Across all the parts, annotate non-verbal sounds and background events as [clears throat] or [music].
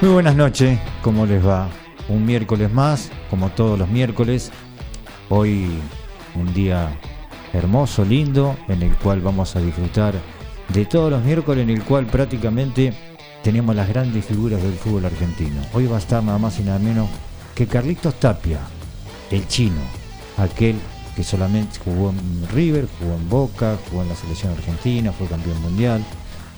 Muy buenas noches, ¿cómo les va? Un miércoles más, como todos los miércoles. Hoy un día hermoso, lindo, en el cual vamos a disfrutar de todos los miércoles, en el cual prácticamente tenemos las grandes figuras del fútbol argentino. Hoy va a estar nada más y nada menos que Carlitos Tapia, el chino, aquel que solamente jugó en River, jugó en Boca, jugó en la selección argentina, fue campeón mundial.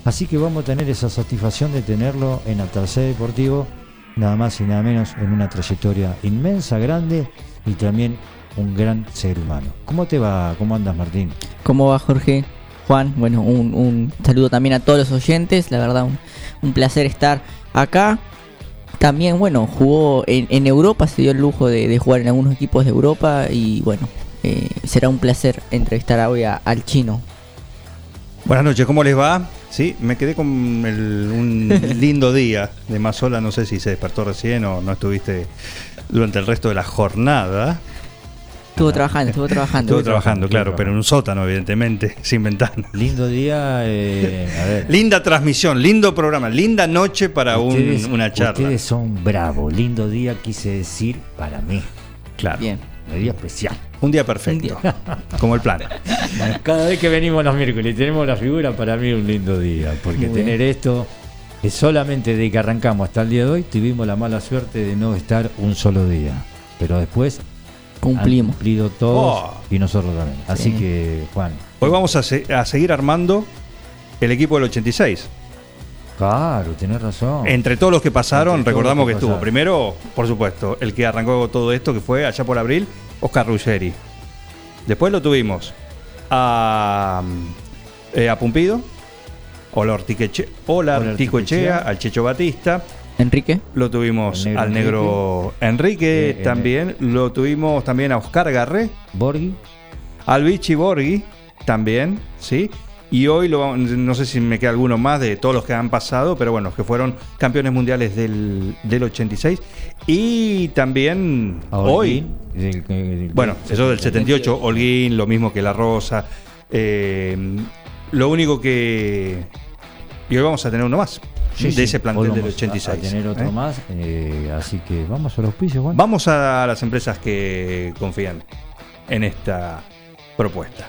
Así que vamos a tener esa satisfacción de tenerlo en Atarcé Deportivo, nada más y nada menos en una trayectoria inmensa, grande y también un gran ser humano. ¿Cómo te va? ¿Cómo andas, Martín? ¿Cómo va Jorge? Juan, bueno, un, un saludo también a todos los oyentes, la verdad un, un placer estar acá. También, bueno, jugó en, en Europa, se dio el lujo de, de, jugar en algunos equipos de Europa y bueno, eh, será un placer entrevistar hoy a, al chino. Buenas noches, ¿cómo les va? Sí, me quedé con el, un [laughs] lindo día de Mazola, no sé si se despertó recién o no estuviste durante el resto de la jornada. Estuvo trabajando, estuvo [laughs] trabajando. Estuvo trabajando, claro, pero en un sótano, evidentemente, [laughs] sin ventana. Lindo día, eh, a ver. Linda transmisión, lindo programa, linda noche para Ustedes- un- una charla. Ustedes son bravos. Lindo día, quise decir, para mí. Claro. Bien. Un día especial. Un día perfecto, [laughs] como el plan. Cada vez que venimos los miércoles y tenemos la figura, para mí es un lindo día. Porque Muy bien. tener esto es solamente de que arrancamos hasta el día de hoy, tuvimos la mala suerte de no estar un solo día. Pero después han Cumplimos. cumplido todos Oh. y nosotros también. Así Sí. que, Juan, Hoy vamos a, se- a seguir armando el equipo del 86. Claro, tenés razón. Entre todos los que pasaron, Entre recordamos que que estuvo primero, por supuesto, el que arrancó todo esto, que fue allá por abril, Oscar Ruggeri. Después lo tuvimos a, eh, a Pumpido, Ola Ortiqueche- Ola Ola al Checho Batista. Enrique. Lo tuvimos negro al negro Enrique, Eh, eh, también. Lo tuvimos también a Oscar Garré, Borghi, al Vichy Borghi también, ¿sí? Y hoy, lo, vamos- no sé si me queda alguno más de todos los que han pasado, pero bueno, que fueron campeones mundiales del, del 86. Y también hoy, Holguín, del- del- bueno, eso del 78, Holguín, lo mismo que La Rosa. eh, lo único que... Y hoy vamos a tener uno más Sí, de sí, ese plantel del vamos a- 86. A, tener otro ¿eh? más, eh, así que vamos a los pisos, Juan. Vamos a las empresas que confían en esta propuesta.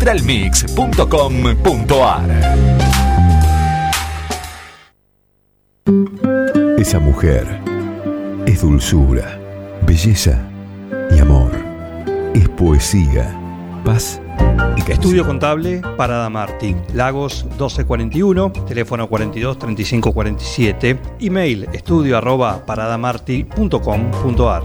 www.neutralmix.com.ar. Esa mujer es dulzura, belleza y amor. Es poesía, paz y. Estudio contable Parada Martí, Lagos 1241, teléfono 42 35 47, email estudio arroba paradamarti.com.ar.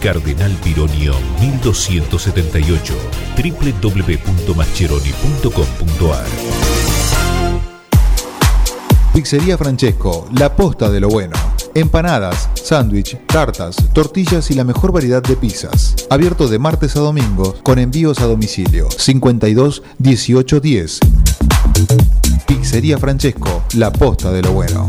Cardenal Pironio 1278. www.mascheroni.com.ar Pizzería Francesco, la posta de lo bueno. Empanadas, sándwich, tartas, tortillas y la mejor variedad de pizzas. Abierto de martes a domingo con envíos a domicilio. 52 18 10. Pizzería Francesco, la posta de lo bueno.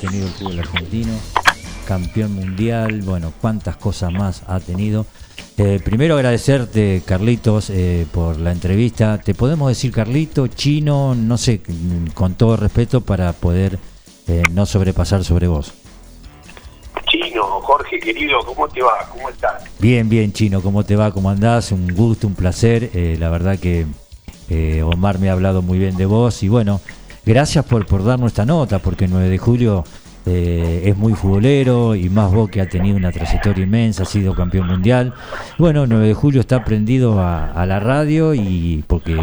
Tenido el fútbol argentino, campeón mundial, bueno, cuántas cosas más ha tenido. Eh, primero agradecerte, Carlitos, eh, por la entrevista. Te podemos decir Carlito, chino, no sé, con todo respeto para poder eh, no sobrepasar sobre vos. Chino, Jorge querido, ¿cómo te va? ¿Cómo estás? Bien, bien, chino, ¿cómo te va? ¿Cómo andás? Un gusto, un placer. La verdad que Omar me ha hablado muy bien de vos y bueno, gracias por, por darnos esta nota, porque el 9 de julio eh, es muy futbolero y más vos que ha tenido una trayectoria inmensa, ha sido campeón mundial. Bueno, 9 de julio está prendido a, la radio y porque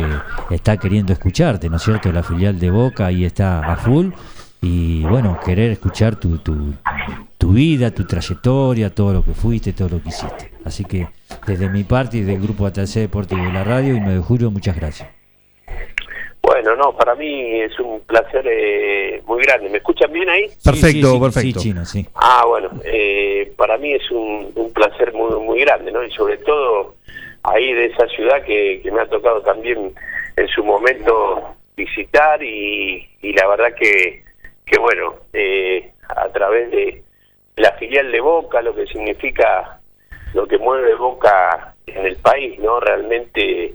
está queriendo escucharte, ¿no es cierto? La filial de Boca ahí está a full y bueno, querer escuchar tu, tu, tu vida, tu trayectoria, todo lo que fuiste, todo lo que hiciste. Así que desde mi parte y del grupo ATC Deportivo de la radio y 9 de julio, muchas gracias. Bueno, no, para mí es un placer eh, muy grande. ¿Me escuchan bien ahí? Perfecto, Sí, sí, sí, perfecto. Sí, chino, sí. Ah, bueno, eh, para mí es un, un placer muy, muy grande, ¿no? Y sobre todo ahí de esa ciudad que, que me ha tocado también en su momento visitar y, y la verdad que, que bueno, eh, a través de la filial de Boca, lo que significa, lo que mueve Boca en el país, ¿no? Realmente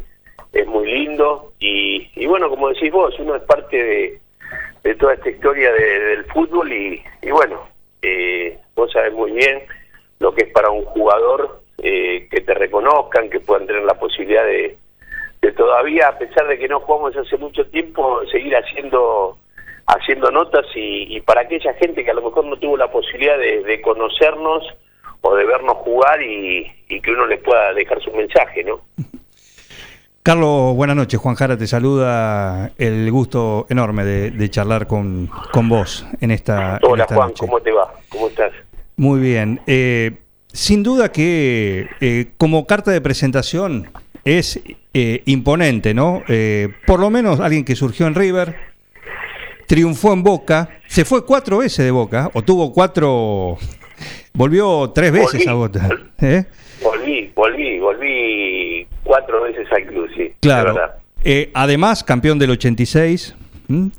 es muy lindo y, y bueno, como decís vos, uno es parte de, toda esta historia de- del fútbol y, y bueno, eh, vos sabés muy bien lo que es para un jugador eh, que te reconozcan, que puedan tener la posibilidad de, de todavía, a pesar de que no jugamos hace mucho tiempo, seguir haciendo haciendo notas y, y para aquella gente que a lo mejor no tuvo la posibilidad de, de conocernos o de vernos jugar y, y que uno les pueda dejar su mensaje, ¿no? Carlos, buenas noches. Juan Jara te saluda. El gusto enorme de, de charlar con, con vos en esta, en Hola esta Juan, noche. ¿cómo te va? ¿Cómo estás? Muy bien. Eh, sin duda que eh, como carta de presentación es eh, imponente, ¿no? Eh, por lo menos alguien que surgió en River, triunfó en Boca, se fue cuatro veces de Boca, o tuvo cuatro, volvió tres veces Volví. a Boca. ¿eh? Volví, volví, volví cuatro veces al club, sí. Claro. Eh, además, campeón del 86. ¿m?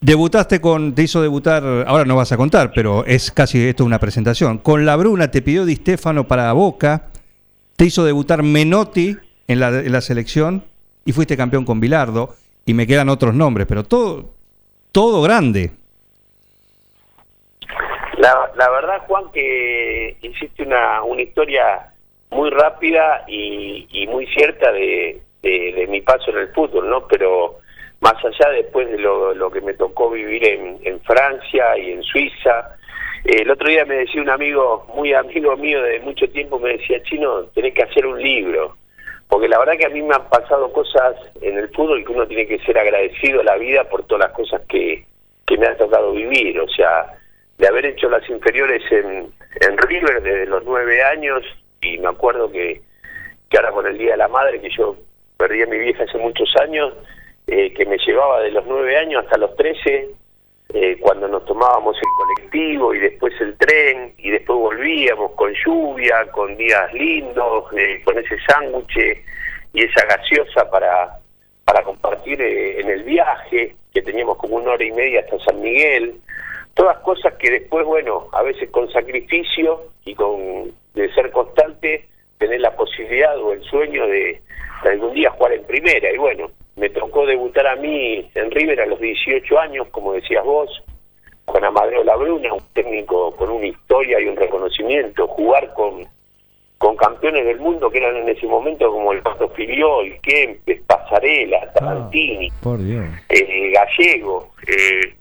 Debutaste con, te hizo debutar, ahora no vas a contar, pero es casi esto una presentación. Con la Bruna te pidió Di Stefano para Boca, te hizo debutar Menotti en la, en la selección y fuiste campeón con Bilardo. Y me quedan otros nombres, pero todo, todo grande. La, la verdad, Juan, que hiciste una, una historia muy rápida y, y muy cierta de, mi paso en el fútbol, ¿no? Pero más allá después de lo, que me tocó vivir en, Francia y en Suiza, el otro día me decía un amigo, muy amigo mío de mucho tiempo, me decía, Chino, tenés que hacer un libro. Porque la verdad que a mí me han pasado cosas en el fútbol que uno tiene que ser agradecido a la vida por todas las cosas que, que me ha tocado vivir. O sea, de haber hecho las inferiores en, en River desde los nueve años y me acuerdo que, ahora con el Día de la Madre, que yo perdí a mi vieja hace muchos años, eh, que me llevaba de los nueve años hasta los trece eh, cuando nos tomábamos el colectivo y después el tren y después volvíamos con lluvia, con días lindos, eh, con ese sándwich y esa gaseosa para, para compartir eh, en el viaje, que teníamos como una hora y media hasta San Miguel. Todas cosas que después, bueno, a veces con sacrificio y con de ser constante, tener la posibilidad o el sueño de, de algún día jugar en primera. Y bueno, me tocó debutar a mí en River a los 18 años, como decías vos, con Amadeo Labruna, un técnico con una historia y un reconocimiento, jugar con, con campeones del mundo que eran en ese momento como el Pato Filiol, Kempes, Pasarela, Tarantini, Por Dios. eh, Gallego. eh,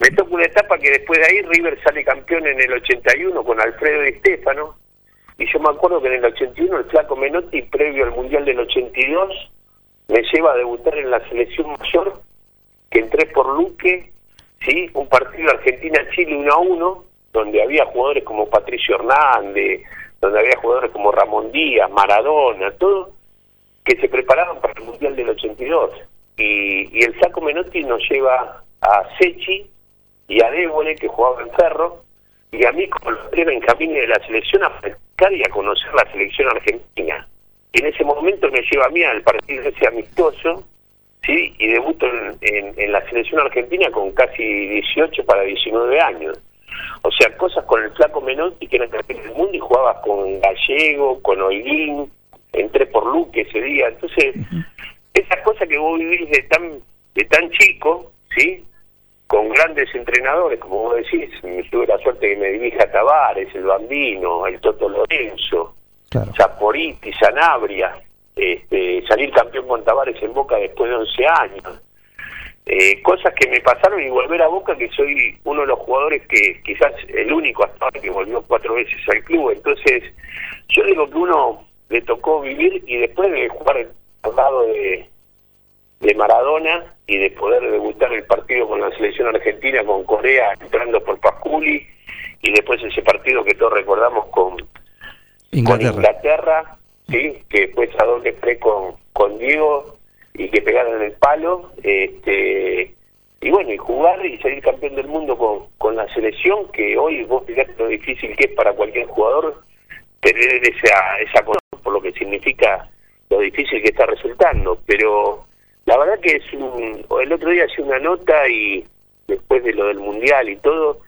me toca una etapa que después de ahí River sale campeón en el 81 con Alfredo Di Stefano. Y yo me acuerdo que en el 81 el flaco Menotti, previo al Mundial del 82, me lleva a debutar en la selección mayor, que entré por Luque, ¿sí? un partido Argentina-Chile 1 a 1, donde había jugadores como Patricio Hernández, donde había jugadores como Ramón Díaz, Maradona, todo, que se preparaban para el Mundial del 82. Y, y el Saco Menotti nos lleva a Sechi y a Débole, que jugaba en Ferro, y a mí como los tres Benjamín de la selección a practicar y a conocer la selección argentina. Y en ese momento me lleva a mí al partido ese amistoso, ¿sí? y debuto en, en- en la selección argentina con casi 18 para 19 años. O sea, cosas con el flaco Menotti, que era campeón del mundo, y jugabas con Gallego, con Oilín, entré por Luque ese día. Entonces, esas cosas que vos vivís de tan, de tan chico, ¿sí? Con grandes entrenadores, como vos decís, tuve la suerte que me dirija Tavares, el Bambino, el Toto Lorenzo, Claro. Zaporiti, Sanabria, este, salir campeón con Tavares en Boca después de 11 años. Eh, cosas que me pasaron y volver a Boca, que soy uno de los jugadores que quizás el único hasta ahora que volvió cuatro veces al club. Entonces, yo digo que uno le tocó vivir y después de jugar al lado de, de Maradona y de poder debutar el partido con la selección argentina, con Corea entrando por Pasculi y después ese partido que todos recordamos con, con Inglaterra. Inglaterra, sí, que después a doble pre con, con Diego y que pegaron el palo, este y bueno, y jugar y salir campeón del mundo con, con la selección, que hoy vos fíjate lo difícil que es para cualquier jugador tener esa, esa cosa, por lo que significa lo difícil que está resultando, pero la verdad que es un, el otro día hacía una nota y después de lo del mundial y todo,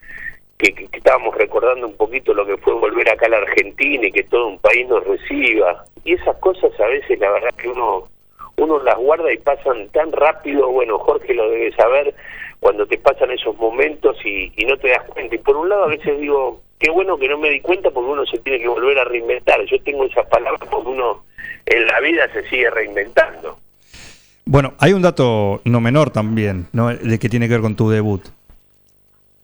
que, que- que estábamos recordando un poquito lo que fue volver acá a la Argentina y que todo un país nos reciba. Y esas cosas a veces la verdad que uno uno las guarda y pasan tan rápido, bueno, Jorge lo debe saber, cuando te pasan esos momentos y, y no te das cuenta. Y por un lado a veces digo, qué bueno que no me di cuenta porque uno se tiene que volver a reinventar. Yo tengo esas palabras porque uno en la vida se sigue reinventando. Bueno, hay un dato no menor también, ¿no? de que tiene que ver con tu debut.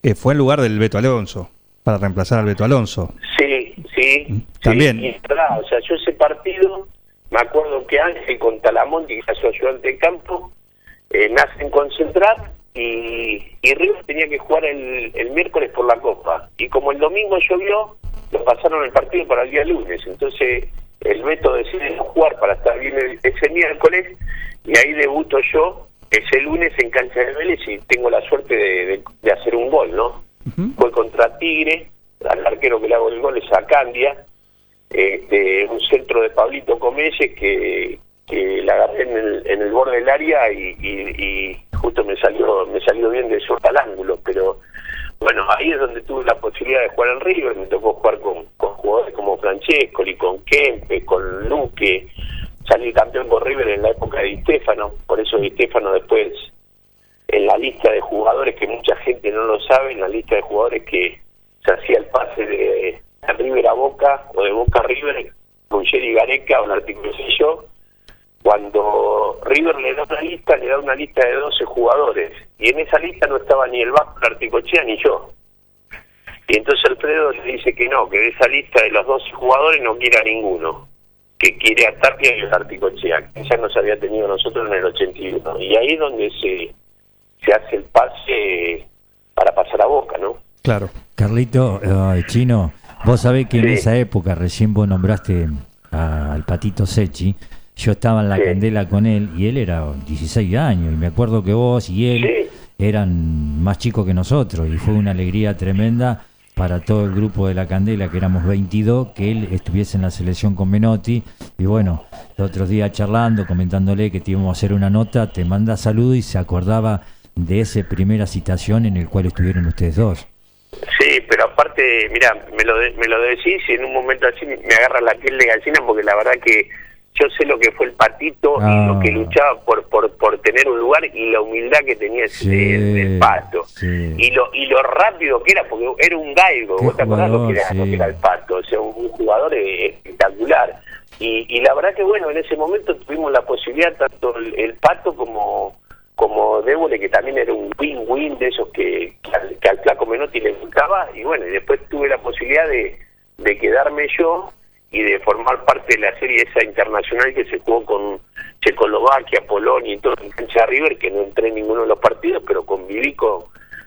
Eh, fue en lugar del Beto Alonso, para reemplazar al Beto Alonso. Sí, sí. Mm, También. sí, es verdad, o sea, yo ese partido, me acuerdo que Ángel con Talamonti, que era su ayudante de campo, eh, me hacen concentrar y, y River tenía que jugar el, el miércoles por la Copa. Y como el domingo llovió, lo pasaron el partido para el día lunes. Entonces el Beto decide jugar para estar bien el- ese miércoles y ahí debuto yo ese lunes en cancha de Vélez y tengo la suerte de, de- de hacer un gol, ¿no? Fue contra Tigre, al arquero que le hago el gol es a Candia, este, un centro de Pablito Comelles que, que la agarré en el, en el borde del área y, y- y justo me salió me salió bien de sorta al ángulo, pero bueno, ahí es donde tuve la posibilidad de jugar en River, me tocó jugar con, con jugadores como Francescoli, con Kempe, con Luque, salí campeón con River en la época de Di por eso Di después en la lista de jugadores que mucha gente no lo sabe, en la lista de jugadores que se hacía el pase de River a Boca o de Boca a River, con Jerry Gareca o yo, cuando River le da una lista, le da una lista de 12 jugadores, y en esa lista no estaba ni el Vasco, el Articochea ni yo. Y entonces Alfredo le dice que no, que de esa lista de los 12 jugadores no quiere a ninguno, que quiere a Tapia y a Articochea, que ya nos había tenido nosotros en el 81. Y ahí es donde se, se hace el pase para pasar a Boca, ¿no? Claro. Carlito, eh, Chino, vos sabés que en esa época, recién vos nombraste al Patito Sechi, yo estaba en la Sí. candela con él y él era 16 años y me acuerdo que vos y él Sí. eran más chicos que nosotros y fue una alegría tremenda para todo el grupo de la Candela, que éramos 22, que él estuviese en la selección con Menotti. Y bueno, el otro día charlando, comentándole que te íbamos a hacer una nota, te manda salud y se acordaba de esa primera citación en el cual estuvieron ustedes dos. Sí, pero aparte, mira, me lo, de- me lo decís y en un momento así me agarra la piel de gallina porque la verdad que yo sé lo que fue el patito y Ah. lo que luchaba por, por, por tener un lugar y la humildad que tenía ese Sí, el pato. sí. Y lo y lo rápido que era, porque era un galgo, Qué vos te acordás lo que, era, lo sí. que era el pato, o sea, un, jugador eh, espectacular. Y, y la verdad que bueno, en ese momento tuvimos la posibilidad, tanto el, el pato como como Débole, que también era un win-win de esos que, que, al, que al flaco Menotti le gustaba, y bueno, y después tuve la posibilidad de, de quedarme yo y de formar parte de la serie esa internacional que se jugó con Checoslovaquia, Polonia y todo en cancha de River, que no entré en ninguno de los partidos, pero conviví con,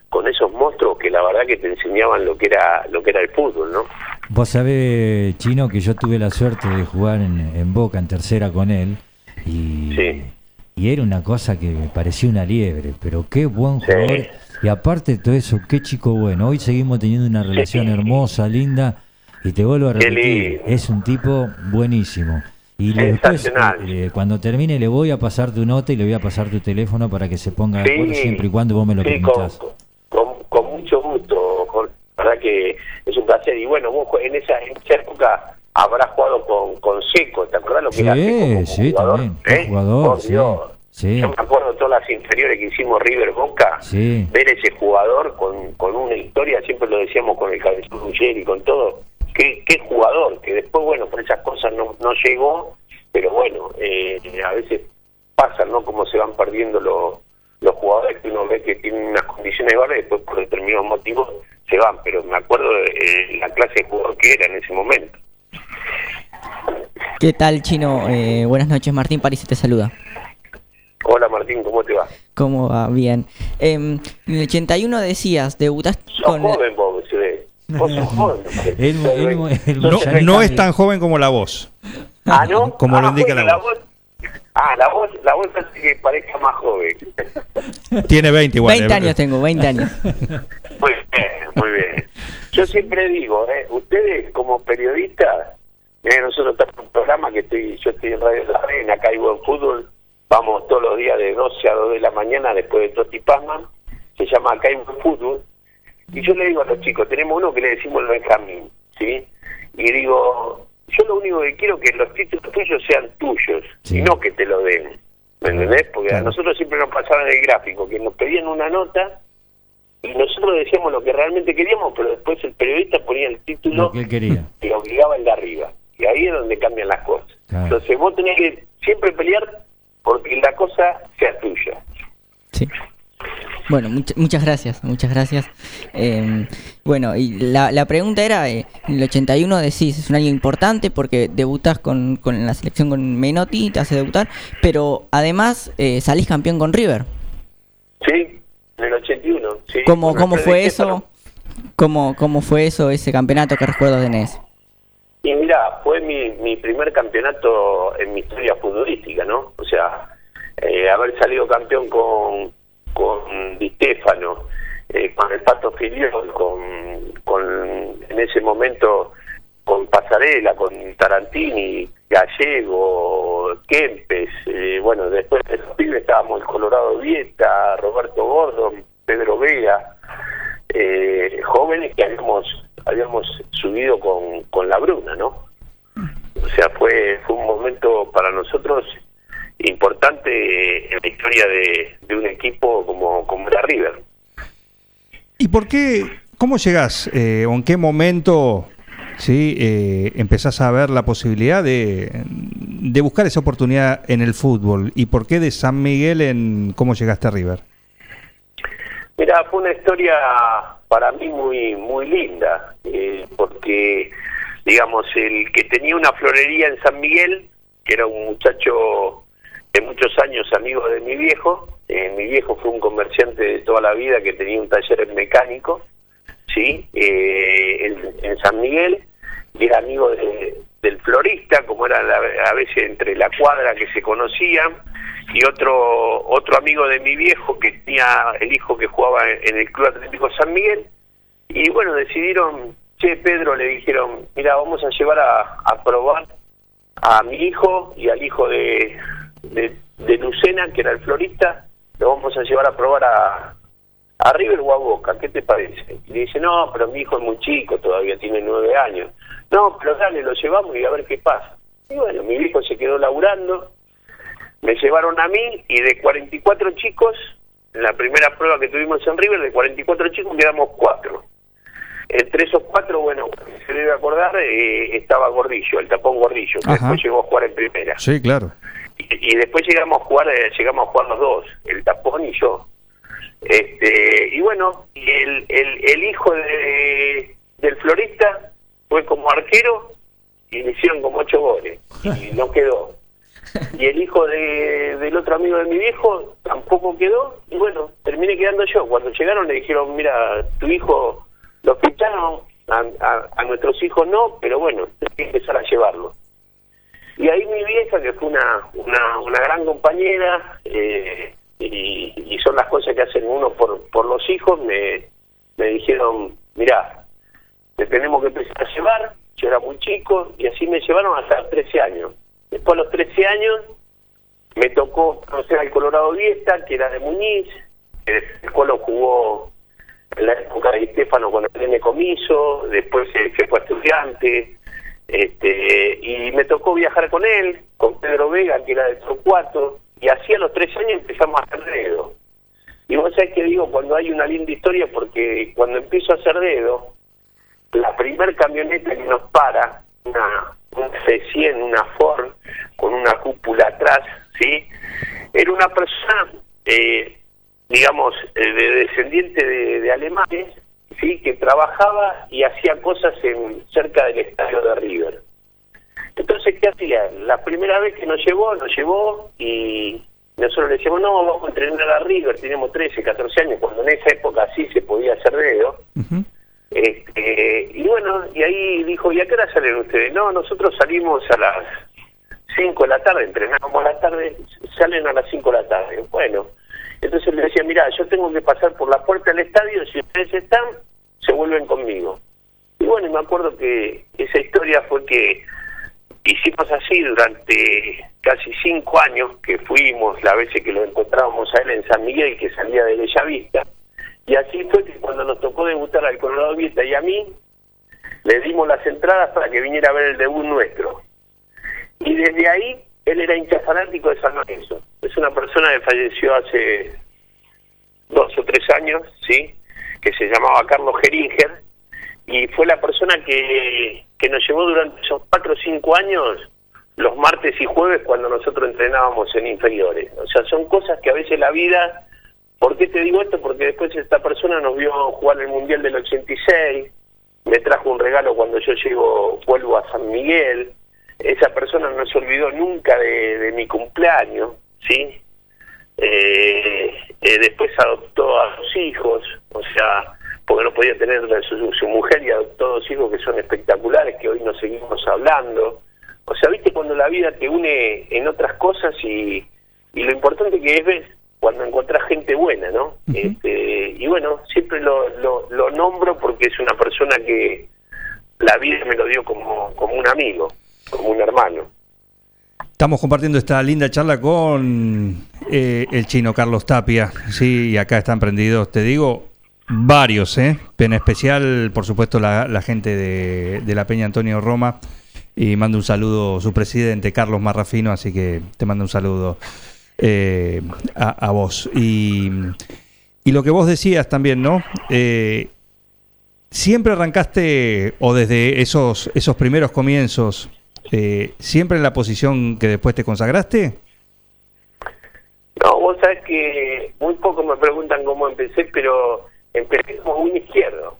con esos monstruos que la verdad que te enseñaban lo que era lo que era el fútbol, ¿no? Vos sabés, Chino, que yo tuve la suerte de jugar en, en Boca, en tercera con él, y, Sí. y era una cosa que me parecía una liebre, pero qué buen Sí. jugador. Y aparte de todo eso, qué chico bueno. Hoy seguimos teniendo una relación hermosa, linda, y te vuelvo a repetir, es un tipo buenísimo. Y le- después, eh, cuando termine, le voy a pasar tu nota y le voy a pasar tu teléfono para que se ponga acuerdo siempre y cuando vos me lo sí, con, permitas. con, con mucho gusto, Jorge. La verdad que es un placer. Y bueno, vos en esa, en esa época habrás jugado con, con Seco, ¿te acordás lo que Sí, era Seco sí, jugador? también, ¿Eh? jugador, Por sí, Dios. sí. Yo me acuerdo de todas las inferiores que hicimos River Boca, Sí. ver ese jugador con, con una historia, siempre lo decíamos con el cabezón Ruggeri y con todo, qué, qué jugador, que después, bueno, por esas cosas no, no llegó, pero bueno, eh, a veces pasan, ¿no? Cómo se van perdiendo los, los jugadores que uno ve que tienen unas condiciones y después por determinados motivos se van, pero me acuerdo de eh, la clase de jugador que era en ese momento. ¿Qué tal, Chino? Eh, buenas noches, Martín París te saluda. Hola Martín, ¿cómo te va? ¿Cómo va? Bien. Em, en el 81 decías, debutaste Sos con... joven vos. Vos sos joven. Él- él- él- No, es tan joven como la voz. Ah, ¿no? Como lo Ah, indica bueno, la voz. Ah, la voz, la voz hace que parezca más joven. [laughs] Tiene 20 igual. 20 eh. años tengo, 20 años. [laughs] Muy bien, muy bien. Yo siempre digo, ¿eh? ustedes como periodistas, eh, nosotros estamos en un programa que estoy, yo estoy en Radio La Arena, acá hay buen fútbol, vamos todos los días de 12 a 2 de la mañana después de Toti Pazman, se llama Acá hay buen fútbol, y yo le digo a los chicos, tenemos uno que le decimos el Benjamín, ¿sí? Y digo, yo lo único que quiero es que los títulos tuyos sean tuyos, Sí. y no que te lo den, ¿me entendés? Porque a nosotros siempre nos pasaba en el gráfico, que nos pedían una nota y nosotros decíamos lo que realmente queríamos, pero después el periodista ponía el título Lo que él quería. y obligaba el de arriba. Y ahí es donde cambian las cosas. Claro. Entonces vos tenés que siempre pelear porque la cosa sea tuya. Sí. Bueno, much- muchas gracias, muchas gracias. Em, bueno, y la, la pregunta era, eh, en el 81 decís, es un año importante porque debutás con, con la selección con Menotti, te hace debutar, pero además eh, salís campeón con River. ¿Sí? En el 81. Sí. ¿Cómo, cómo fue eso? ¿Cómo, ¿Cómo fue eso, ese campeonato? ¿Qué recuerdos tenés? Y mira, fue mi, mi primer campeonato en mi historia futbolística, ¿no? O sea, eh, haber salido campeón con, con Di Stefano, eh, con el Pato Filiol, con, con, en ese momento con Pasarela, con Tarantini, Gallego, Kempes, eh, bueno, después de los pibes estábamos el Colorado Vieta, Roberto Gordon, Pedro Vega, eh, jóvenes que habíamos habíamos subido con, con la Bruna, ¿no? O sea, fue fue un momento para nosotros importante en la historia de, de un equipo como, como era River. ¿Y por qué, cómo llegás eh, o en qué momento sí, eh, empezás a ver la posibilidad de, de buscar esa oportunidad en el fútbol? ¿Y por qué de San Miguel en cómo llegaste a River? Mira, fue una historia para mí muy muy linda, eh, porque, digamos, el que tenía una florería en San Miguel, que era un muchacho de muchos años amigo de mi viejo, eh, mi viejo fue un comerciante de toda la vida que tenía un taller mecánico, ¿sí? Eh, en, San Miguel, y era amigo de- del florista, como era la- a veces entre la cuadra que se conocían, y otro otro amigo de mi viejo que tenía el hijo que jugaba en el Club Atlético San Miguel y bueno decidieron che Pedro le dijeron mira vamos a llevar a probar a mi hijo y al hijo de, de, de Lucena que era el florista lo vamos a llevar a probar a, a River o a Boca, ¿qué te parece? Y le dice, no, pero mi hijo es muy chico, todavía tiene nueve años. No, pero dale, lo llevamos y a ver qué pasa. Y bueno, mi hijo se quedó laburando, me llevaron a mí y de 44 chicos, en la primera prueba que tuvimos en River, de 44 chicos quedamos cuatro. Entre esos cuatro, bueno, se debe acordar, eh, estaba Gordillo, el tapón Gordillo, que Ajá. después llegó a jugar en primera. Sí, claro. Y, después llegamos a jugar, eh, llegamos a jugar los dos, el tapón y yo. Este, y bueno, el, el, hijo de, del florista fue como arquero y le hicieron como ocho goles y no quedó. Y el hijo de, del otro amigo de mi viejo tampoco quedó y bueno, terminé quedando yo. Cuando llegaron le dijeron, mira, tu hijo lo ficharon, a, a, a nuestros hijos no, pero bueno, hay que empezar a llevarlo. Y ahí mi vieja, que fue una, una, una gran compañera, eh, y, y son las cosas que hacen uno por, por los hijos, me, me dijeron, mira, te tenemos que empezar a llevar, yo era muy chico, y así me llevaron hasta los 13 años. Después a los 13 años me tocó conocer al Colorado Viesta, que era de Muñiz, el Colo jugó en la época de Estefano con el Nene Comiso, después se, se fue a estudiante, este, y me tocó viajar con él, con Pedro Vega, que era de Torcuato, y así a los tres años empezamos a hacer dedo. Y vos sabés que digo, cuando hay una linda historia, porque cuando empiezo a hacer dedo, la primer camioneta que nos para, una, un C100, una Ford, con una cúpula atrás, ¿sí? Era una persona, eh, digamos, eh, de descendiente de, de alemanes, sí, que trabajaba y hacía cosas en cerca del estadio de River. Entonces, ¿qué hacía? La primera vez que nos llevó, nos llevó y nosotros le decíamos, no, vamos a entrenar a River, tenemos 13, 14 años, cuando en esa época sí se podía hacer dedo. Este, y bueno, y ahí dijo, ¿y a qué hora salen ustedes? No, nosotros salimos a las 5 de la tarde, entrenábamos a la tarde, salen a las 5 de la tarde. Bueno, entonces le decía, mira, yo tengo que pasar por la puerta del estadio, si ustedes están, se vuelven conmigo. Y bueno, y me acuerdo que esa historia fue que hicimos así durante casi cinco años que fuimos, las veces que lo encontrábamos a él en San Miguel, que salía de Bellavista, y así fue que cuando nos tocó debutar al Colorado Viesta y a mí, le dimos las entradas para que viniera a ver el debut nuestro. Y desde ahí, él era hincha fanático de San Lorenzo. Es una persona que falleció hace dos o tres años, ¿sí? Que se llamaba Carlos Geringer, y fue la persona que, que nos llevó durante esos cuatro o cinco años los martes y jueves cuando nosotros entrenábamos en inferiores. O sea, son cosas que a veces la vida... ¿Por qué te digo esto? Porque después esta persona nos vio jugar el Mundial del 86, me trajo un regalo cuando yo llego, vuelvo a San Miguel, esa persona no se olvidó nunca de, de mi cumpleaños, ¿sí? Eh, eh, después adoptó a sus hijos, o sea, porque no podía tener su, su mujer y adoptó dos hijos que son espectaculares, que hoy nos seguimos hablando. O sea, viste cuando la vida te une en otras cosas y, y lo importante que es ver cuando encontrás gente buena, ¿no? este, y bueno, siempre lo, lo, lo nombro porque es una persona que la vida me lo dio como, como un amigo, como un hermano. Estamos compartiendo esta linda charla con eh, el chino Carlos Tapia, sí, y acá están prendidos, te digo, varios, ¿eh? En especial, por supuesto, la, gente de, la Peña Antonio Roma, y mando un saludo su presidente, Carlos Marrafino, así que te mando un saludo eh, a, a, vos. Y, y, lo que vos decías también, ¿no? Eh, siempre arrancaste, o desde esos, esos primeros comienzos, eh, ¿Siempre en la posición que después te consagraste? No, vos sabés que muy poco me preguntan cómo empecé, pero empecé como win izquierdo.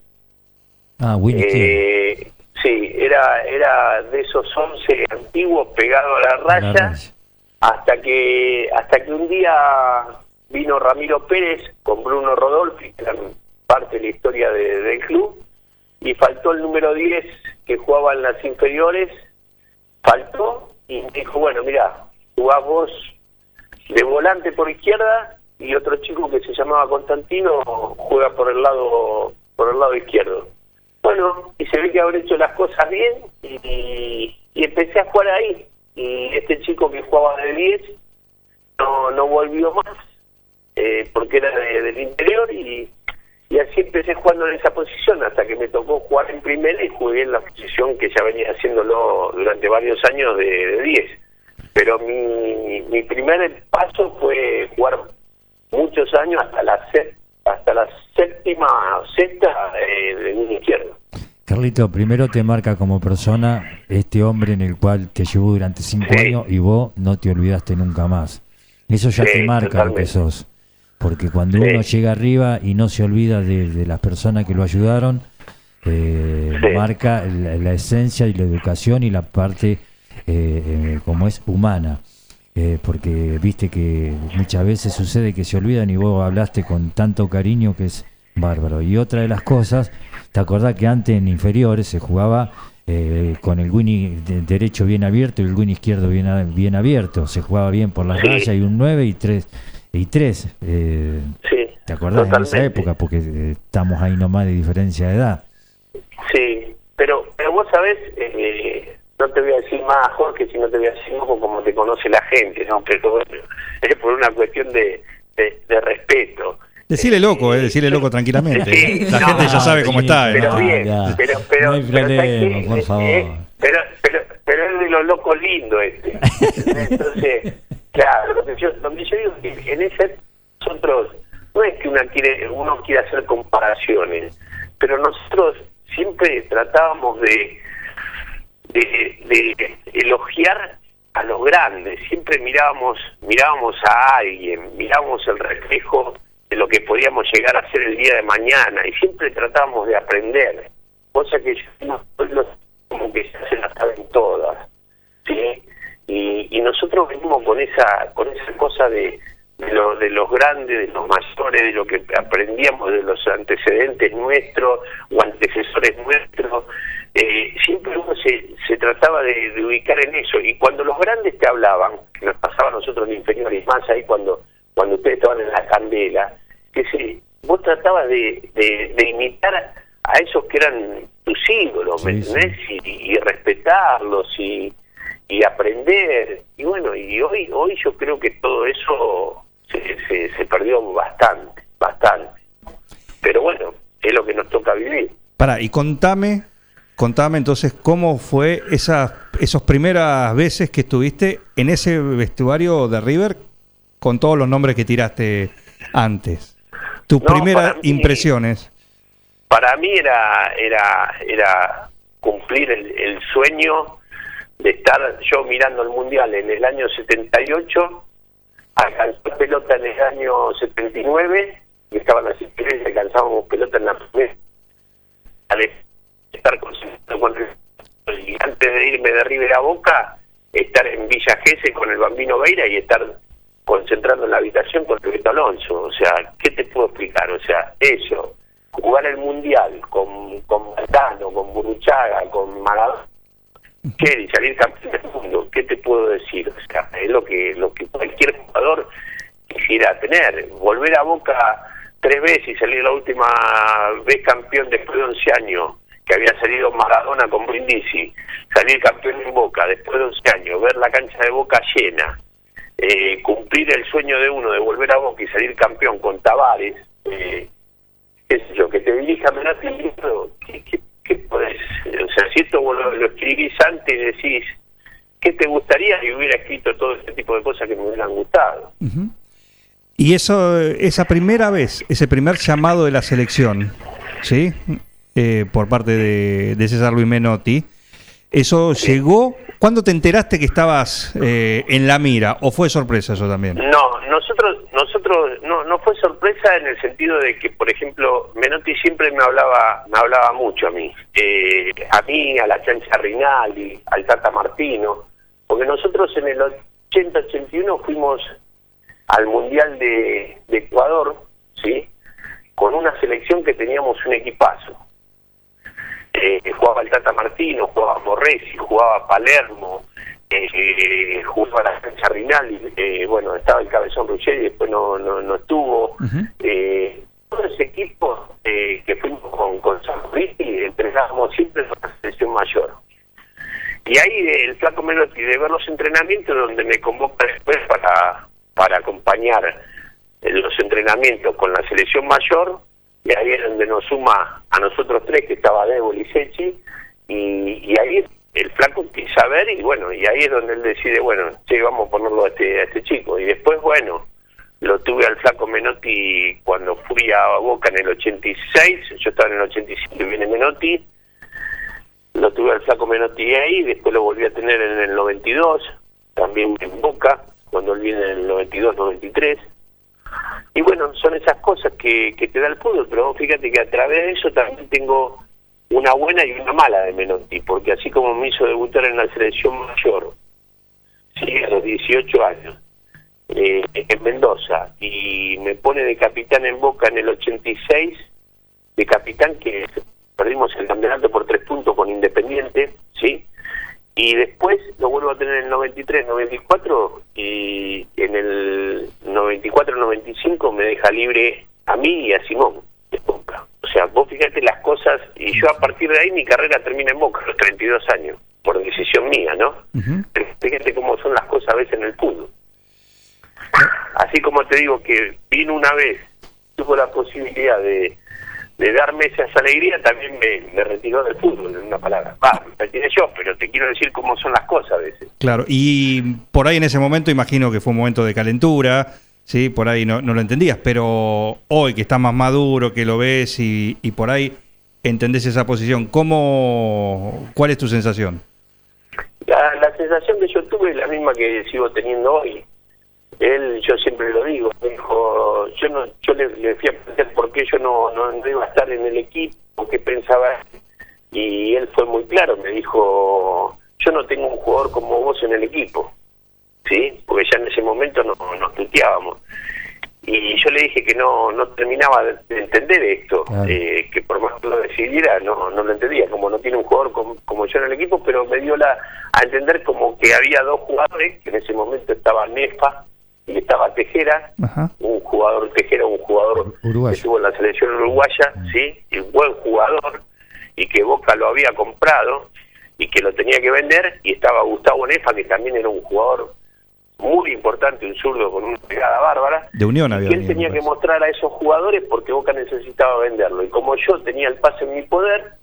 Ah, win eh, izquierdo. Sí, era, era de esos 11 antiguos pegados a la raya, la raya, hasta que hasta que un día vino Ramiro Pérez con Bruno Rodolfi, que eran parte de la historia de, del club, y faltó el número 10 que jugaba en las inferiores faltó y dijo, bueno, mira, jugás vos de volante por izquierda y otro chico que se llamaba Constantino juega por el lado por el lado izquierdo. Bueno, y se ve que habré hecho las cosas bien y, y empecé a jugar ahí. Y este chico que jugaba de 10 no, no volvió más eh, porque era de- del interior y, y así empecé jugando en esa posición hasta que me tocó jugar en primera y jugué en la posición que ya venía haciéndolo durante varios años de, de 10. Pero mi, mi primer paso fue jugar muchos años hasta la hasta la séptima o sexta eh, de un izquierdo. Carlito, primero te marca como persona este hombre en el cual te llevó durante cinco Sí. años y vos no te olvidaste nunca más. Eso ya Sí, te marca lo que sos. Porque cuando Sí. uno llega arriba y no se olvida de, de las personas que lo ayudaron, eh, Sí. marca la, la esencia y la educación y la parte, eh, eh, como es, humana. Eh, porque viste que muchas veces sucede que se olvidan y vos hablaste con tanto cariño que es bárbaro. Y otra de las cosas, ¿te acordás que antes en inferiores se jugaba eh, con el win de- derecho bien abierto y el win izquierdo bien, a- bien abierto? Se jugaba bien por las Sí. rayas y un 9 y 3. Y 3 eh, Sí, ¿Te acordás en esa totalmente. época? Porque eh, estamos ahí nomás de diferencia de edad. Sí, pero, pero vos sabés, eh, no te voy a decir más, Jorge, si no te voy a decir más como te conoce la gente, ¿no? Pero bueno, es por una cuestión de, de, de respeto. Decirle loco, eh, decirle loco tranquilamente. Sí, La no, gente ya sabe cómo está. Pero ¿no? bien, ya. pero, pero, por favor. Eh, pero, pero, pero es de los locos lindo este. [laughs] Entonces, claro, yo, que yo digo que en ese nosotros, no es que una quiere, uno quiere hacer comparaciones, pero nosotros siempre tratábamos de, de, elogiar a los grandes, siempre mirábamos, mirábamos a alguien, mirábamos el reflejo de lo que podíamos llegar a ser el día de mañana y siempre tratábamos de aprender, cosa que yo no- no- como que ya se las saben todas, ¿sí? Y, y nosotros venimos con esa, con esa cosa de, de, lo- de los grandes, de los mayores, de lo que aprendíamos de los antecedentes nuestros o antecesores nuestros. Eh, siempre uno se, se trataba de, de ubicar en eso. Y cuando los grandes te hablaban, que nos pasaba a nosotros en inferiores, más ahí cuando, cuando ustedes estaban en la candela, que se, vos tratabas de, de, de imitar a esos que eran tus ídolos, ¿me Sí, sí. entendés? Y, y respetarlos y, y aprender. Y bueno, y hoy hoy yo creo que todo eso se, se, se perdió bastante, bastante. Pero bueno, es lo que nos toca vivir. Pará, y contame, contame entonces cómo fue esas esos primeras veces que estuviste en ese vestuario de River con todos los nombres que tiraste antes. Tus No, primeras para mí- impresiones. Para mí era era era cumplir el, el sueño de estar yo mirando el mundial en el año 78, alcanzó pelota en el año 79 y estaban las estrellas, alcanzábamos pelota en la primera. Al estar concentrado con el, y antes de irme de River a Boca, estar en Villa Gesell con el Bambino Veira y estar concentrando en la habitación con Beto Alonso. O sea, ¿qué te puedo explicar? O sea, eso, jugar el Mundial con, con Baltano, con Buruchaga, con Maradona, ¿qué? Salir campeón del mundo, ¿qué te puedo decir? O sea, es lo que, lo que cualquier jugador quisiera tener. Volver a Boca tres veces y salir la última vez campeón después de 11 años, que había salido Maradona con Brindisi, salir campeón en Boca después de 11 años, ver la cancha de Boca llena, eh, cumplir el sueño de uno de volver a Boca y salir campeón con Tavares, eh, qué sé yo, que te dirija libro, ¿qué, qué, qué podés? O sea, si esto vos lo, lo escribís antes y decís, ¿qué te gustaría? Y hubiera escrito todo este tipo de cosas que me hubieran gustado. Y eso, esa primera vez, ese primer llamado de la selección, ¿sí? Eh, por parte de, de César Luis Menotti, ¿eso llegó? ¿Cuándo te enteraste que estabas eh, en la mira? ¿O fue sorpresa eso también? No, nosotros, no, no fue sorpresa en el sentido de que, por ejemplo, Menotti siempre me hablaba, me hablaba mucho a mí, eh, a mí, a la Chancha Rinaldi, al Tata Martino, porque nosotros en el 80-81 fuimos al Mundial de, de Ecuador, sí, con una selección que teníamos un equipazo. Eh, jugaba el Tata Martino, jugaba Morresi, jugaba Palermo, eh, jugó a la cancha Rinaldi, eh, bueno, estaba el Cabezón Ruggeri, después no, no, no estuvo. eh, todo ese equipo eh, que fuimos con, con San Luis y entrenábamos siempre con la selección mayor. Y ahí el flaco Menotti de ver los entrenamientos donde me convoca después para, para acompañar en los entrenamientos con la selección mayor, y ahí es donde nos suma a nosotros tres, que estaba Debo y Sechi, y, y ahí el flaco empieza a ver, y bueno, y ahí es donde él decide, bueno, che, vamos a ponerlo a este, a este chico. Y después, bueno, lo tuve al flaco Menotti cuando fui a Boca en el 86, yo estaba en el 85 y viene Menotti, lo tuve al flaco Menotti ahí, después lo volví a tener en el 92, también en Boca, cuando él viene en el 92-93. Y bueno, son esas cosas que, que te da el fútbol, pero fíjate que a través de eso también tengo una buena y una mala de Menotti, porque así como me hizo debutar en la selección mayor, sí, a los 18 años, eh, en Mendoza, y me pone de capitán en Boca en el 86, de capitán que perdimos el campeonato por tres puntos con Independiente, ¿sí? Y después lo vuelvo a tener en el 93, 94 y en el 94-95 me deja libre a mí y a Simón de Boca. O sea, vos fíjate las cosas y yo a partir de ahí mi carrera termina en Boca a los 32 años, por decisión mía, ¿no? Pero fíjate cómo son las cosas a veces en el fútbol. Así como te digo que vino una vez, tuvo la posibilidad de, de darme esas alegrías, también me, me retiró del fútbol, en una palabra. Va, me retiré yo, pero te quiero decir cómo son las cosas a veces. Claro, y por ahí en ese momento imagino que fue un momento de calentura, sí, por ahí no, no lo entendías, pero hoy que estás más maduro, que lo ves y, y por ahí entendés esa posición, ¿cómo, ¿cuál es tu sensación? La, la sensación que yo tuve es la misma que sigo teniendo hoy. Él, yo siempre lo digo, me dijo, yo no, yo le, le fui a preguntar por qué yo no, no, a estar en el equipo, qué pensaba y él fue muy claro, me dijo, yo no tengo un jugador como vos en el equipo, ¿sí? Porque ya en ese momento no, nos tuteábamos. Y yo le dije que no, no terminaba de, de entender esto, Claro. eh, que por más que lo decidiera, no, no lo entendía, como no tiene un jugador como, como yo en el equipo, pero me dio la a entender como que había dos jugadores, que en ese momento estaba Nefa y estaba Tejera, Ajá. un jugador Tejera, un jugador Uruguayo. que estuvo en la selección uruguaya, sí, y un buen jugador, y que Boca lo había comprado y que lo tenía que vender, y estaba Gustavo Nefa, que también era un jugador muy importante, un zurdo con una pegada bárbara, De Unión había y él tenía que mostrar a esos jugadores porque Boca necesitaba venderlo. Y como yo tenía el pase en mi poder,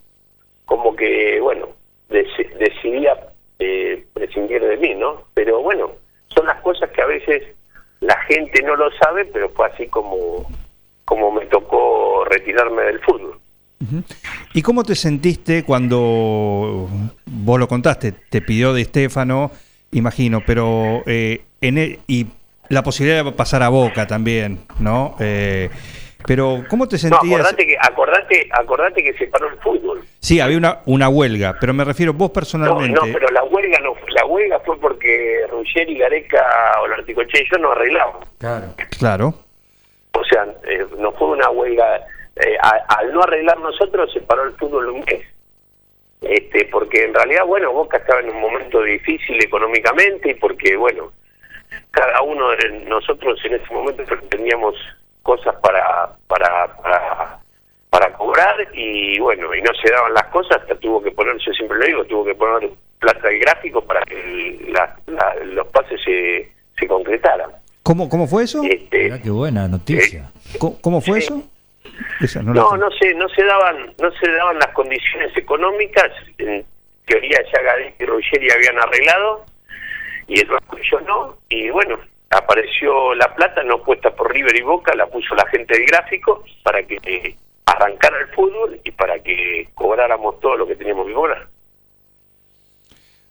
como que, bueno, deci- decidía eh, prescindir de mí, ¿no? Pero bueno, son las cosas que a veces la gente no lo sabe, pero fue así como, como me tocó retirarme del fútbol. ¿Y cómo te sentiste cuando vos lo contaste? Te pidió de Estefano, imagino, pero eh, en el- y la posibilidad de pasar a Boca también, ¿no? Eh, pero ¿cómo te No, sentías? acordate que, acordate, acordate que se paró el fútbol. Sí, había una, una huelga, pero me refiero vos No, personalmente. no, pero la huelga no la huelga fue porque Ruggeri, Gareca o Articoche y yo no arreglamos. Claro. Claro. O sea, eh, no fue una huelga. eh, a- al no arreglar nosotros, se paró el fútbol un mes. Este, porque en realidad, bueno, Boca estaba en un momento difícil económicamente y porque, bueno, cada uno de nosotros en ese momento teníamos cosas para, para, para, para cobrar y, bueno, y no se daban las cosas, hasta tuvo que poner, yo siempre lo digo, tuvo que poner plata de gráfico para que la- la- los pases se, se concretaran. ¿Cómo, ¿Cómo fue eso? Este, Mirá qué buena noticia. ¿Cómo, cómo fue eso? No No, sé. no se, no se daban, no se daban las condiciones económicas. En teoría ya Gadetti y Ruggeri habían arreglado y el y yo no. Y bueno, apareció la plata no puesta por River y Boca, la puso la gente del gráfico para que arrancara el fútbol y para que cobráramos todo lo que teníamos que cobrar.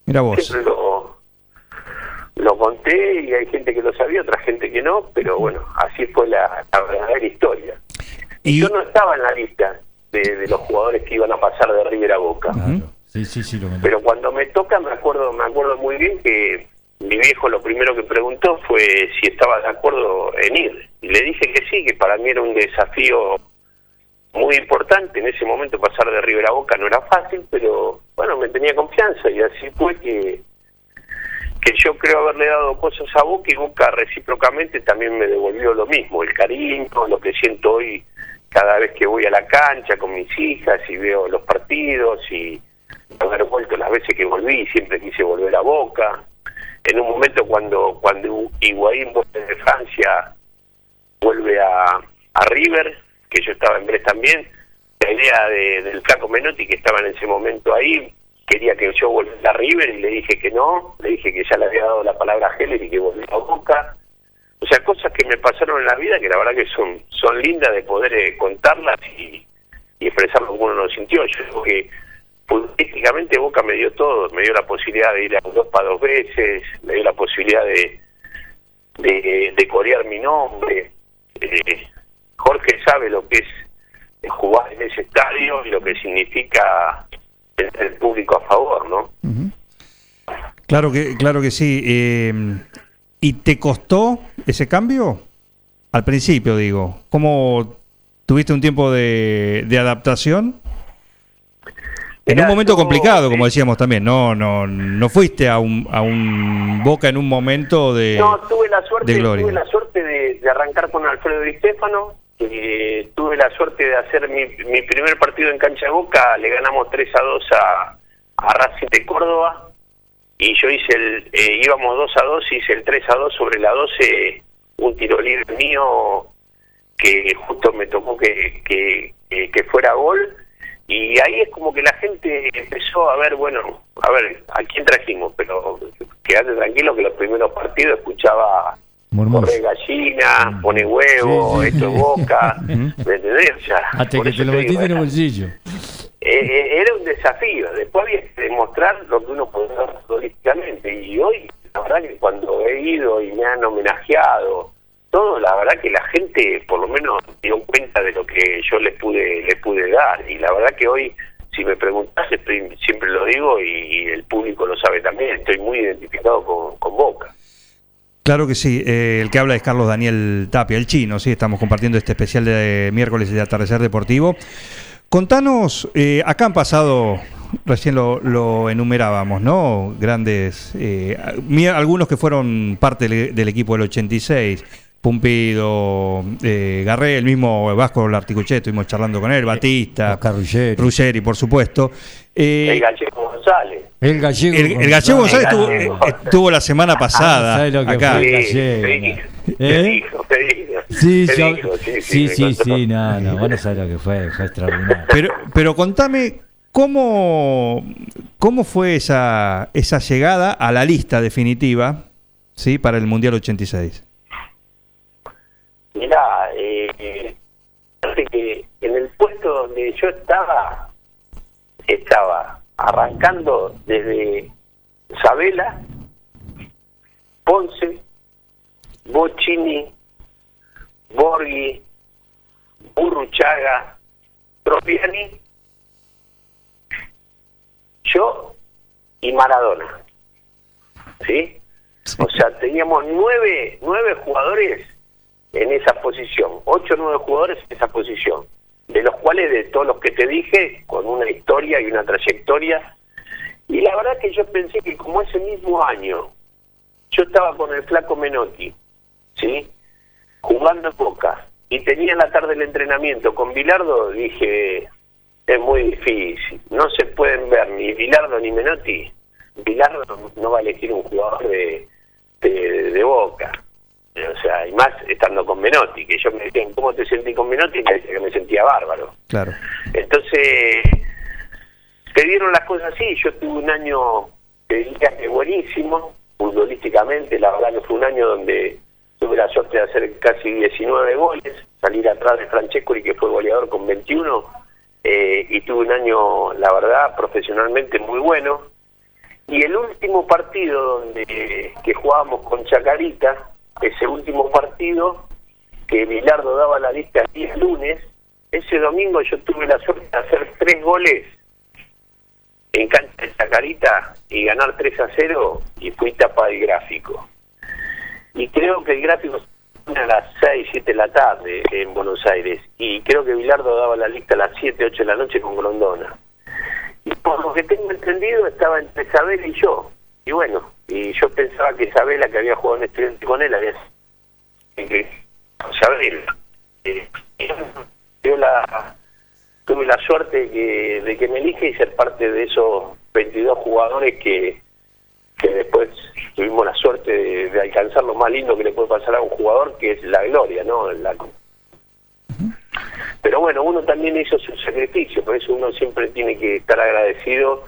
Mira vos. Lo, lo conté y hay gente que lo sabía, otra gente que no, pero bueno, así fue la, la verdadera historia. Y, Yo no estaba en la lista de, de los jugadores que iban a pasar de River a Boca. Claro. Sí, sí, sí, lo Pero cuando me toca me acuerdo, me acuerdo muy bien que mi viejo lo primero que preguntó fue si estaba de acuerdo en ir. Y le dije que sí, que para mí era un desafío muy importante. En ese momento pasar de River a Boca no era fácil, pero bueno, me tenía confianza y así fue que que yo creo haberle dado cosas a Boca y Boca recíprocamente también me devolvió lo mismo, el cariño, lo que siento hoy cada vez que voy a la cancha con mis hijas y veo los partidos y haber vuelto las veces que volví, siempre quise volver a Boca. En un momento cuando cuando Higuaín de Francia vuelve a, River, que yo estaba en Brest también, la idea de, del flaco Menotti que estaba en ese momento ahí, quería que yo volviera a River y le dije que no, le dije que ya le había dado la palabra a Heller y que volviera a Boca. O sea, cosas que me pasaron en la vida que la verdad que son son lindas de poder eh, contarlas y, y expresar lo que uno no sintió. Yo creo que futbolísticamente Boca me dio todo, me dio la posibilidad de ir a Europa dos veces, me dio la posibilidad de, de, corear mi nombre. Eh, Jorge sabe lo que es jugar en ese estadio y lo que significa tener el público a favor, ¿no? Claro que, claro que sí. Eh, ¿Y te costó ese cambio? Al principio, digo. ¿Cómo tuviste un tiempo de, de adaptación? En Mirá, un momento yo, complicado, como eh, decíamos también. No, no, no fuiste a un, a un Boca en un momento de, No, tuve la suerte, de gloria. tuve la suerte de, de arrancar con Alfredo Di Stefano. eh, tuve la suerte de hacer mi, mi primer partido en cancha de Boca. Le ganamos 3 a 2 a, a Racing de Córdoba. Y yo hice el. eh, íbamos 2 a 2, hice el 3 a 2 sobre la 12. Un tiro libre mío que justo me tocó que, que, que, que fuera gol. Y ahí es como que la gente empezó a ver, bueno, a ver, ¿a quién trajimos? Pero quédate tranquilo que los primeros partidos escuchaba corre gallina, pone huevo, Sí, sí. esto es boca, [laughs] ¿me entendés? O sea, Hasta que te lo te digo, metiste en el bolsillo. Eh, eh, era un desafío. Después había que demostrar lo que uno podía hacer futbolísticamente. Y hoy, la verdad que cuando he ido y me han homenajeado, todo, la verdad que la gente por lo menos dio cuenta de lo que yo les pude, les pude dar. Y la verdad que hoy, si me preguntas, siempre, lo digo y, y el público lo sabe también, estoy muy identificado con, con Boca. Claro que sí, eh, el que habla es Carlos Daniel Tapia, el chino, sí, estamos compartiendo este especial de miércoles de atardecer deportivo. Contanos, eh, acá han pasado, recién lo, lo enumerábamos, ¿no? Grandes, eh, algunos que fueron parte del, del equipo del 86, Pumpido, eh, Garré, el mismo Vasco Larticuchet, estuvimos charlando con él, Batista, Oscar Ruggeri. Ruggeri, por supuesto. Eh, El gallego González. El gallego. el, el gallego González El estuvo, gallego. eh, estuvo la semana pasada ¿sabes lo que acá. fue? Sí, ¿Eh? Sí, sí, sí, no, no, vos no sabés lo que fue, fue extraordinario. Pero, pero contame cómo, cómo fue esa, esa llegada a la lista definitiva ¿sí? para el Mundial 86. Mirá, eh, que en el puesto donde yo estaba, estaba arrancando desde Sabela, Ponce, Bocini, Borghi, Burruchaga, Tropiani, yo y Maradona. ¿Sí? O sea, teníamos nueve, nueve jugadores en esa posición, ocho o nueve jugadores en esa posición, de los cuales de todos los que te dije, con una historia y una trayectoria. Y la verdad que yo pensé que como ese mismo año yo estaba con el flaco Menotti, ¿sí? Jugando en Boca, y tenía en la tarde el entrenamiento con Bilardo, dije, es muy difícil, no se pueden ver ni Bilardo ni Menotti. Bilardo no, va a elegir un jugador de, de Boca. O sea, y más estando con Menotti, que yo me decían, ¿cómo te sentí con Menotti? Y me decía que me sentía bárbaro. Claro. Entonces, te dieron las cosas así. Yo tuve un año, te diría que buenísimo, futbolísticamente. La verdad que fue un año donde tuve la suerte de hacer casi 19 goles, salir atrás de Francesco y que fue goleador con 21. eh, y tuve un año, la verdad, profesionalmente muy bueno. Y el último partido donde que jugábamos con Chacarita, ese último partido que Bilardo daba la lista el día lunes, ese domingo yo tuve la suerte de hacer tres goles en cancha de Chacarita y ganar 3 a 0 y fui tapa del gráfico. Y creo que el gráfico a las 6, 7 de la tarde en Buenos Aires y creo que Bilardo daba la lista a las 7, 8 de la noche con Grondona. Y por lo que tengo entendido estaba entre Isabel y yo. y bueno, y yo pensaba que Isabela, que había jugado en estudiante con él, había Isabela. Eh, yo la, tuve la suerte de que, de que me elige y ser parte de esos 22 jugadores que, que después tuvimos la suerte de, de alcanzar lo más lindo que le puede pasar a un jugador, que es la gloria, ¿no? La, pero bueno, uno también hizo su sacrificio, por eso uno siempre tiene que estar agradecido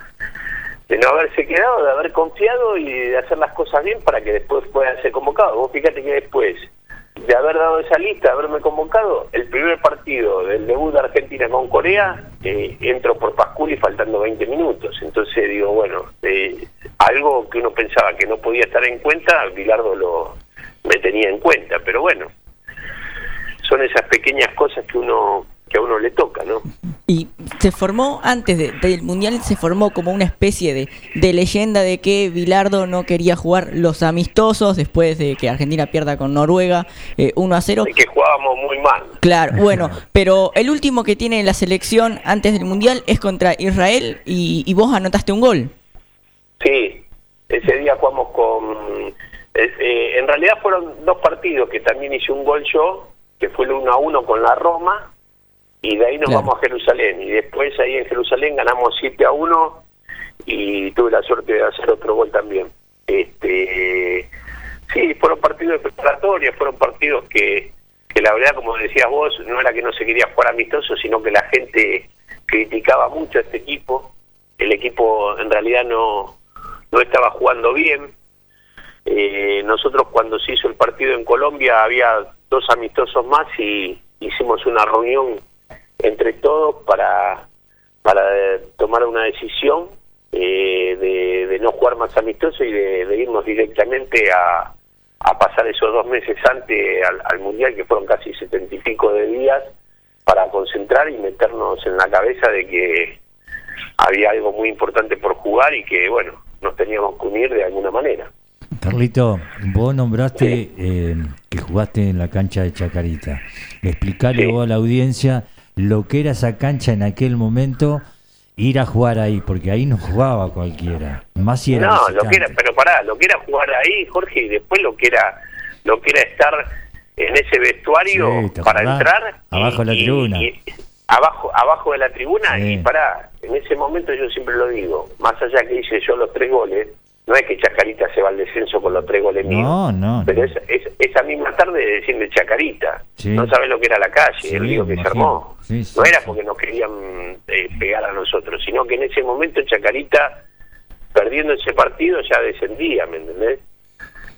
de no haberse quedado, de haber confiado y de hacer las cosas bien para que después pueda ser convocado. Vos fíjate que después de haber dado esa lista, de haberme convocado, el primer partido del debut de Argentina con Corea, eh, entro por Pasculi faltando 20 minutos. Entonces digo, bueno, eh, algo que uno pensaba que no podía estar en cuenta, Bilardo lo me tenía en cuenta, pero bueno, son esas pequeñas cosas que uno que a uno le toca, ¿no? Y se formó, antes de- del Mundial, se formó como una especie de, de leyenda de que Bilardo no quería jugar los amistosos después de que Argentina pierda con Noruega eh, 1 a 0. De que jugábamos muy mal. Claro, bueno, pero el último que tiene la selección antes del Mundial es contra Israel y, y vos anotaste un gol. Sí, ese día jugamos con... eh, en realidad fueron dos partidos que también hice un gol yo, que fue el 1 a 1 con la Roma, y de ahí nos Claro. vamos a Jerusalén. Y después ahí en Jerusalén ganamos 7 a 1 y tuve la suerte de hacer otro gol también. Este, sí, fueron partidos de preparatoria, fueron partidos que, que la verdad, como decías vos, no era que no se quería jugar amistoso, sino que la gente criticaba mucho a este equipo. El equipo en realidad no, no estaba jugando bien. Eh, nosotros cuando se hizo el partido en Colombia había dos amistosos más y hicimos una reunión entre todos para, para tomar una decisión eh, de, de no jugar más amistosos y de, de irnos directamente a, a pasar esos dos meses antes al, al Mundial, que fueron casi setenta y pico de días, para concentrar y meternos en la cabeza de que había algo muy importante por jugar y que, bueno, nos teníamos que unir de alguna manera. Carlito, vos nombraste eh, que jugaste en la cancha de Chacarita. Explicale Sí. vos a la audiencia lo que era esa cancha en aquel momento, ir a jugar ahí, porque ahí no jugaba cualquiera. Más si era no, lo que era, pero pará, lo que era jugar ahí, Jorge, y después lo que era, lo que era estar en ese vestuario Sí, ¿te para entrar Abajo de la tribuna. abajo, abajo de la tribuna Sí. y pará, en ese momento yo siempre lo digo, más allá que hice yo los tres goles, no es que Chacarita se va al descenso con los tres goles míos. No, no. Pero no. esa, misma tarde de decirle Chacarita, Sí. no sabes lo que era la calle, Sí, el lío que se armó. Sí, sí, no era sí. porque nos querían eh, pegar a nosotros, sino que en ese momento Chacarita, perdiendo ese partido, ya descendía, ¿me entendés?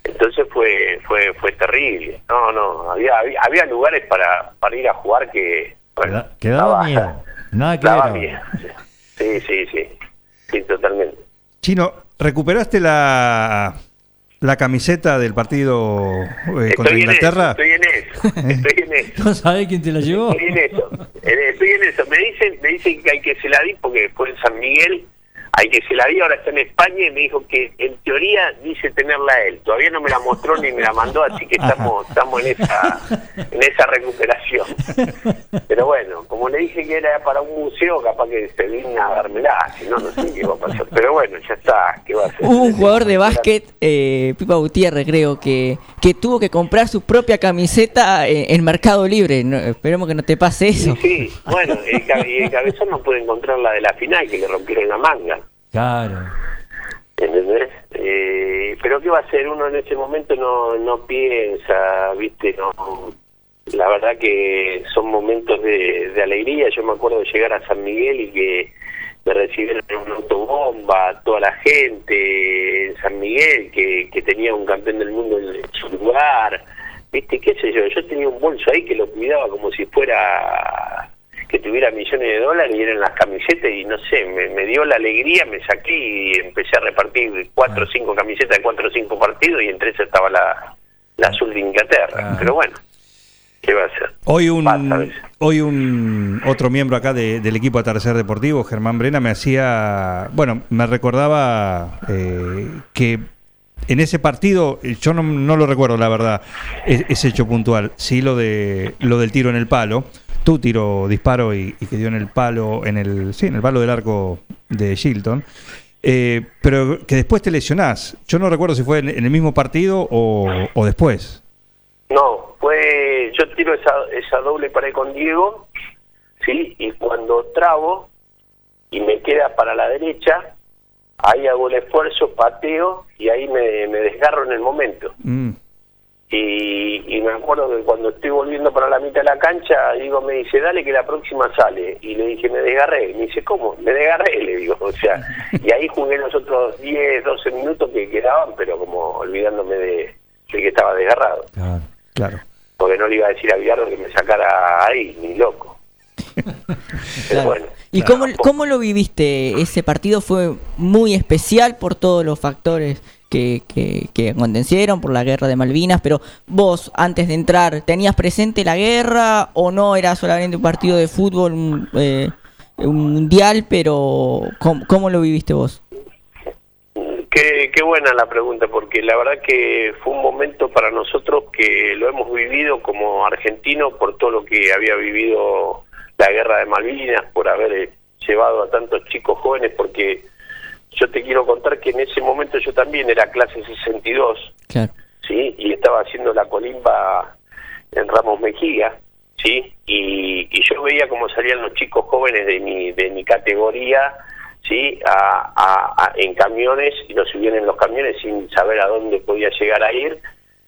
Entonces fue fue fue terrible. No, no, había había, había lugares para, para ir a jugar que... bueno, quedaba daba- miedo. Nada que [laughs] daba ver miedo. Sí, sí, sí. Sí, totalmente. Chino, ¿recuperaste la, la camiseta del partido eh, contra eso, Inglaterra? estoy en eso, estoy en [laughs] eso. ¿No sabés quién te la llevó? Estoy en eso, en- estoy en eso. Me dicen, me dicen que hay que se la di porque fue en San Miguel, hay que se la di, ahora está en España y me dijo que en teoría dice tenerla él. Todavía no me la mostró ni me la mandó, así que estamos, estamos en esa, en esa recuperación. Pero bueno, como le dije que era para un museo, capaz que se digna a dármela, si no, no sé qué va a pasar. Pero bueno, ya está, ¿qué va a hacer? Hubo un jugador de básquet, eh, Pipa Gutiérrez creo, que, que tuvo que comprar su propia camiseta eh, en Mercado Libre. No, esperemos que no te pase eso. Sí, sí, bueno, el, el cabezón no puede encontrar la de la final, que le rompieron la manga. Claro. ¿Entendés? Eh, pero ¿qué va a hacer? Uno en ese momento no, no piensa, ¿viste? no La verdad que son momentos de, alegría. Yo me acuerdo de llegar a San Miguel y que me recibieron en una autobomba, toda la gente en San Miguel, que, que tenía un campeón del mundo en su lugar. ¿Viste? ¿Qué sé yo? Yo tenía un bolso ahí que lo cuidaba como si fuera que tuviera millones de dólares y eran las camisetas y no sé, me, me dio la alegría, me saqué y empecé a repartir cuatro o cinco camisetas de cuatro o cinco partidos y entre esas estaba la, la azul de Inglaterra. Ah. Pero bueno, ¿qué va a hacer? Hoy un, Pasa hoy un otro miembro acá de- del equipo Atardecer Deportivo, Germán Brena, me hacía, bueno, me recordaba eh, que en ese partido, yo no, no lo recuerdo la verdad, e- ese hecho puntual, sí lo de lo del tiro en el palo, tu tiro, disparo y, y que dio en el palo, en el, sí, en el palo del arco de Shilton. Eh, pero que después te lesionás. Yo no recuerdo si fue en, en el mismo partido o, o después. No, fue. Yo tiro esa, esa doble pared con Diego, ¿sí? Y cuando trabo y me queda para la derecha, ahí hago el esfuerzo, pateo y ahí me, me desgarro en el momento. Mm. Y, y me acuerdo que cuando estoy volviendo para la mitad de la cancha, digo, me dice, dale que la próxima sale. Y le dije, me desgarré. Y me dice, ¿cómo? Me desgarré, le digo. [laughs] O sea, y ahí jugué los otros 10, 12 minutos que quedaban, pero como olvidándome de, de que estaba desgarrado. Claro. Claro. Porque no le iba a decir a Villardo que me sacara ahí, ni loco. [laughs] Pero bueno. ¿Y claro, cómo, cómo lo viviste? Ese partido fue muy especial por todos los factores que, que, que acontecieron, por la guerra de Malvinas, pero vos, antes de entrar, ¿tenías presente la guerra o no era solamente un partido de fútbol, un, eh, un mundial, pero ¿cómo, cómo lo viviste vos? Qué, qué buena la pregunta, porque la verdad que fue un momento para nosotros que lo hemos vivido como argentinos por todo lo que había vivido la guerra de Malvinas, por haber eh, llevado a tantos chicos jóvenes, porque yo te quiero contar que en ese momento yo también era clase 62, Claro. ¿sí? Y estaba haciendo la colimba en Ramos Mejía, ¿sí? Y, y yo veía cómo salían los chicos jóvenes de mi, de mi categoría, ¿sí? A, a- a- en camiones y los subían en los camiones sin saber a dónde podía llegar a ir.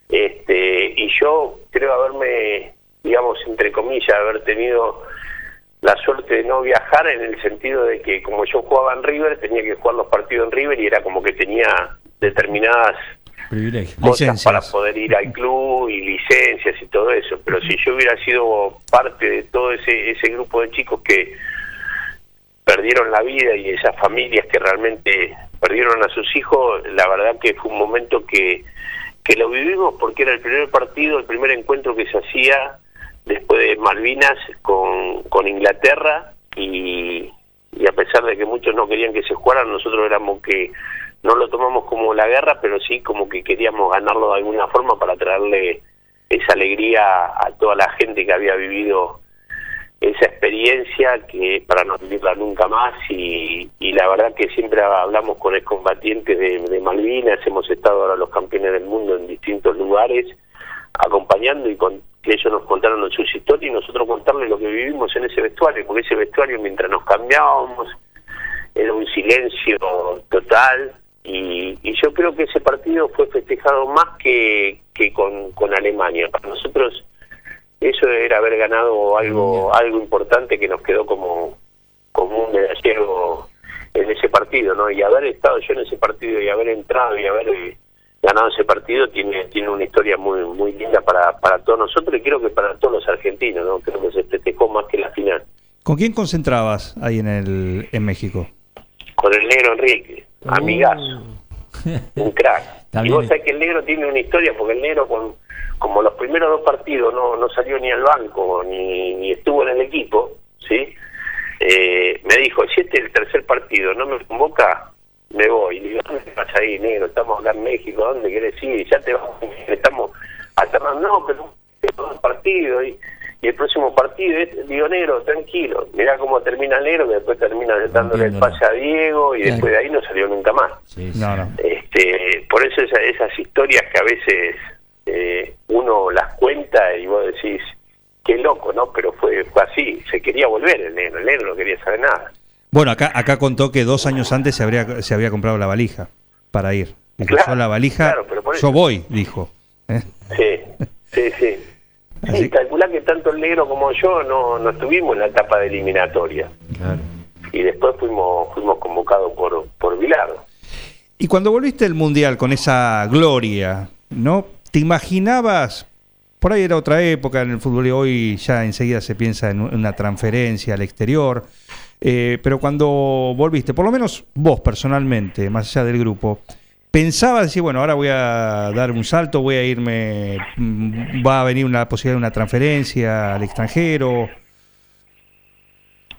Este, y yo creo haberme, digamos, entre comillas, haber tenido la suerte de no viajar en el sentido de que como yo jugaba en River, tenía que jugar los partidos en River y era como que tenía determinadas cosas Licencias. para poder ir al club y licencias y todo eso. Pero si yo hubiera sido parte de todo ese, ese grupo de chicos que perdieron la vida y esas familias que realmente perdieron a sus hijos, la verdad que fue un momento que, que lo vivimos porque era el primer partido, el primer encuentro que se hacía después de Malvinas con, con Inglaterra y, a pesar de que muchos no querían que se jugaran, nosotros éramos que no lo tomamos como la guerra, pero sí como que queríamos ganarlo de alguna forma para traerle esa alegría a toda la gente que había vivido esa experiencia que para no vivirla nunca más. Y, y la verdad que siempre hablamos con excombatientes de, de Malvinas, hemos estado ahora los campeones del mundo en distintos lugares acompañando y con que ellos nos contaron sus historias y nosotros contarles lo que vivimos en ese vestuario, porque ese vestuario mientras nos cambiábamos era un silencio total y, y yo creo que ese partido fue festejado más que, que con, con Alemania. Para nosotros eso era haber ganado algo algo importante que nos quedó como, como un medallero en ese partido, ¿no? Y haber estado yo en ese partido y haber entrado y haber ganado ese partido tiene tiene una historia muy muy linda para, para todos nosotros y creo que para todos los argentinos, ¿no? Creo que se festejó más que la final. ¿Con quién concentrabas ahí en, el, en México? Con el negro Enrique, amigazo, un [laughs] crack. Y vos sabés que el negro tiene una historia, porque el negro, con, como los primeros dos partidos no, no salió ni al banco, ni, ni estuvo en el equipo, ¿sí? Eh, me dijo, si este es el tercer partido, no me convoca, me voy. Le digo, ¿dónde te vas ahí, negro? Estamos acá en México, ¿dónde querés ir? Ya te vamos, estamos alternando, no, pero tengo dos partidos y, y el próximo partido es, digo, negro, tranquilo, mirá cómo termina el negro, que después termina dándole el pase a Diego y Claro. después de ahí no salió nunca más. Sí, sí. No, no. Este, por eso esa- esas historias que a veces eh, uno las cuenta y vos decís, qué loco, ¿no? Pero fue, fue así, se quería volver el negro, el negro no quería saber nada. Bueno, acá, acá contó que dos años antes se, habría, se había comprado la valija para ir. Dijo, Claro, yo la valija, claro, yo voy, dijo. ¿Eh? Sí, sí, sí. Así- Sí, calculá que tanto el negro como yo no, no estuvimos en la etapa de eliminatoria Claro. y después fuimos fuimos convocados por, por Bilardo. Y cuando volviste del Mundial con esa gloria, ¿no? ¿Te imaginabas? Por ahí era otra época en el fútbol y hoy ya enseguida se piensa en una transferencia al exterior. Eh, pero cuando volviste, por lo menos vos personalmente, más allá del grupo, pensabas decir, bueno, ahora voy a dar un salto, voy a irme, mm, va a venir una posibilidad de una transferencia al extranjero.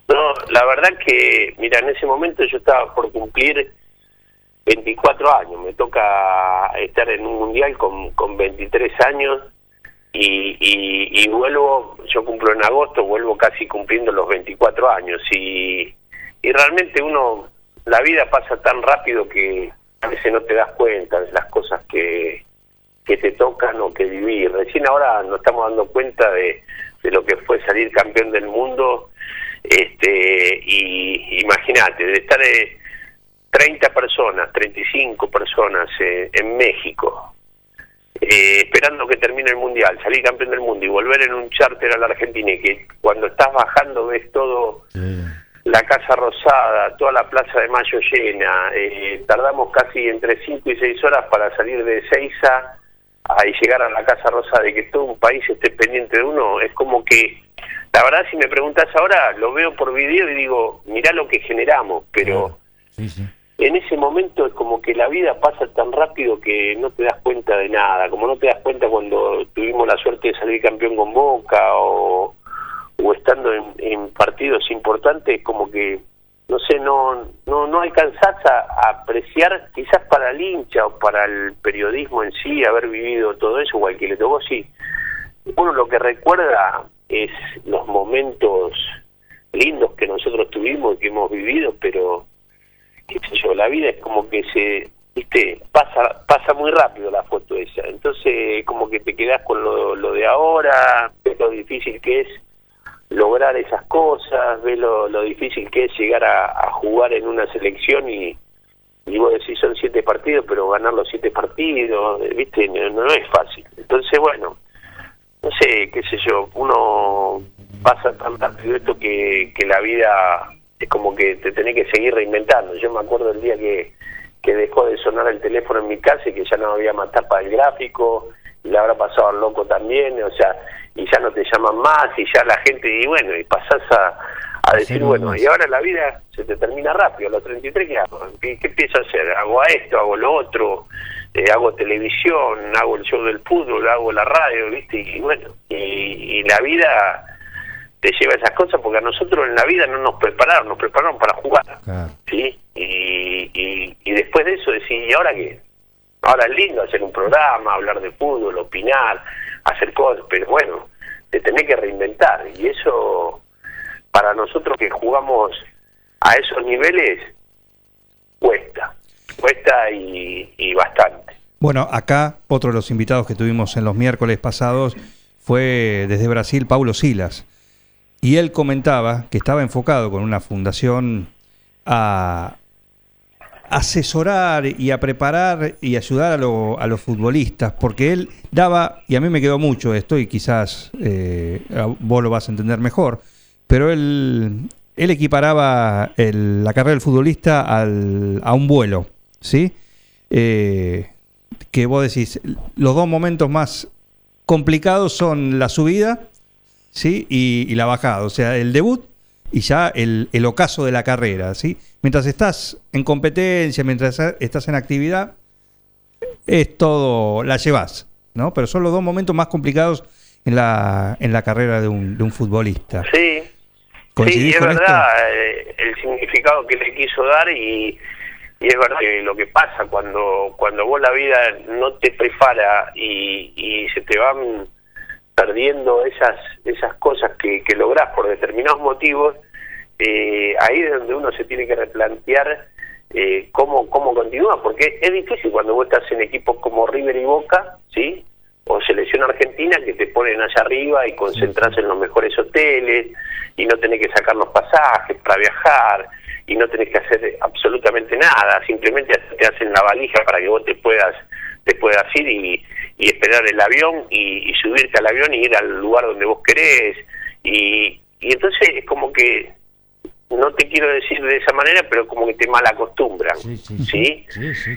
No, la verdad que, mira, en ese momento yo estaba por cumplir 24 años, me toca estar en un mundial con, con 23 años y, y, y vuelvo, yo cumplo en agosto, vuelvo casi cumpliendo los 24 años y, realmente uno la vida pasa tan rápido que a veces no te das cuenta de las cosas que, que te tocan o que vivir. Recién ahora nos estamos dando cuenta de, de lo que fue salir campeón del mundo. Este, y imagínate, de estar de 30 personas, 35 personas eh, en México, eh, esperando que termine el mundial, salir campeón del mundo y volver en un charter a la Argentina y que cuando estás bajando ves todo la Casa Rosada, toda la Plaza de Mayo llena, eh, tardamos casi entre 5 y 6 horas para salir de Seiza y llegar a la Casa Rosada y que todo un país esté pendiente de uno, es como que, la verdad si me preguntas ahora, lo veo por video y digo, mirá lo que generamos, pero en ese momento es como que la vida pasa tan rápido que no te das cuenta de nada, como no te das cuenta cuando tuvimos la suerte de salir campeón con Boca o, estando en, partidos importantes, como que no sé, no no no alcanzás a, apreciar, quizás para el hincha o para el periodismo en sí, haber vivido todo eso, o al que le tocó, sí. Uno lo que recuerda es los momentos lindos que nosotros tuvimos y que hemos vivido, pero, qué sé yo, la vida es como que se, viste, pasa pasa muy rápido la foto esa. Entonces, como que te quedas con lo, lo de ahora, lo difícil que es lograr esas cosas, ve lo, difícil que es llegar a, jugar en una selección y, y vos decís son siete partidos, pero ganar los siete partidos, viste, no, es fácil. Entonces, bueno, no sé, qué sé yo, uno pasa tan rápido esto que, que la vida es como que te tenés que seguir reinventando. Yo me acuerdo el día que, que dejó de sonar el teléfono en mi casa y que ya no había más tapa del gráfico, y le habrá pasado al loco también, o sea, y ya no te llaman más y ya la gente, y bueno, y pasás a, a decir, bueno, y ahora la vida se te termina rápido, a los 33, ¿qué hago? ¿Qué, empiezo a hacer? ¿Hago a esto, hago lo otro? Eh, hago televisión, hago el show del fútbol, hago la radio, ¿viste? Y bueno, y, la vida te lleva a esas cosas porque a nosotros en la vida no nos prepararon, nos prepararon para jugar, ¿sí? Y, y, y después de eso decir, ¿y ahora qué? Ahora es lindo hacer un programa, hablar de fútbol, opinar, hacer cosas, pero bueno, te tenés que reinventar y eso para nosotros que jugamos a esos niveles cuesta, cuesta y, bastante. Bueno, acá otro de los invitados que tuvimos en los miércoles pasados fue desde Brasil Paulo Silas y él comentaba que estaba enfocado con una fundación a, asesorar y a preparar y ayudar a, los futbolistas, porque él daba, y a mí me quedó mucho esto, y quizás eh, vos lo vas a entender mejor, pero él, él equiparaba la carrera del futbolista al, a un vuelo, ¿sí? Eh, que vos decís, los dos momentos más complicados son la subida, ¿sí? Y, y la bajada, o sea, el debut y ya el, el ocaso de la carrera, ¿sí? mientras estás en competencia, mientras estás en actividad, es todo, la llevas, ¿no? Pero son los dos momentos más complicados en la, en la carrera de un, de un futbolista. Sí, sí, es verdad eh, el significado que le quiso dar y, y es verdad que lo que pasa cuando, cuando vos la vida no te prepara y, y se te van perdiendo esas, esas cosas que, que lográs por determinados motivos, eh, ahí es donde uno se tiene que replantear eh, cómo, cómo continúa, porque es difícil cuando vos estás en equipos como River y Boca, ¿sí? O selección argentina que te ponen allá arriba y concentras en los mejores hoteles y no tenés que sacar los pasajes para viajar y no tenés que hacer absolutamente nada, simplemente te hacen la valija para que vos te puedas te puedas ir y, y esperar el avión y, y, subirte al avión y ir al lugar donde vos querés y, y entonces es como que no te quiero decir de esa manera, pero como que te mal acostumbran, ¿sí?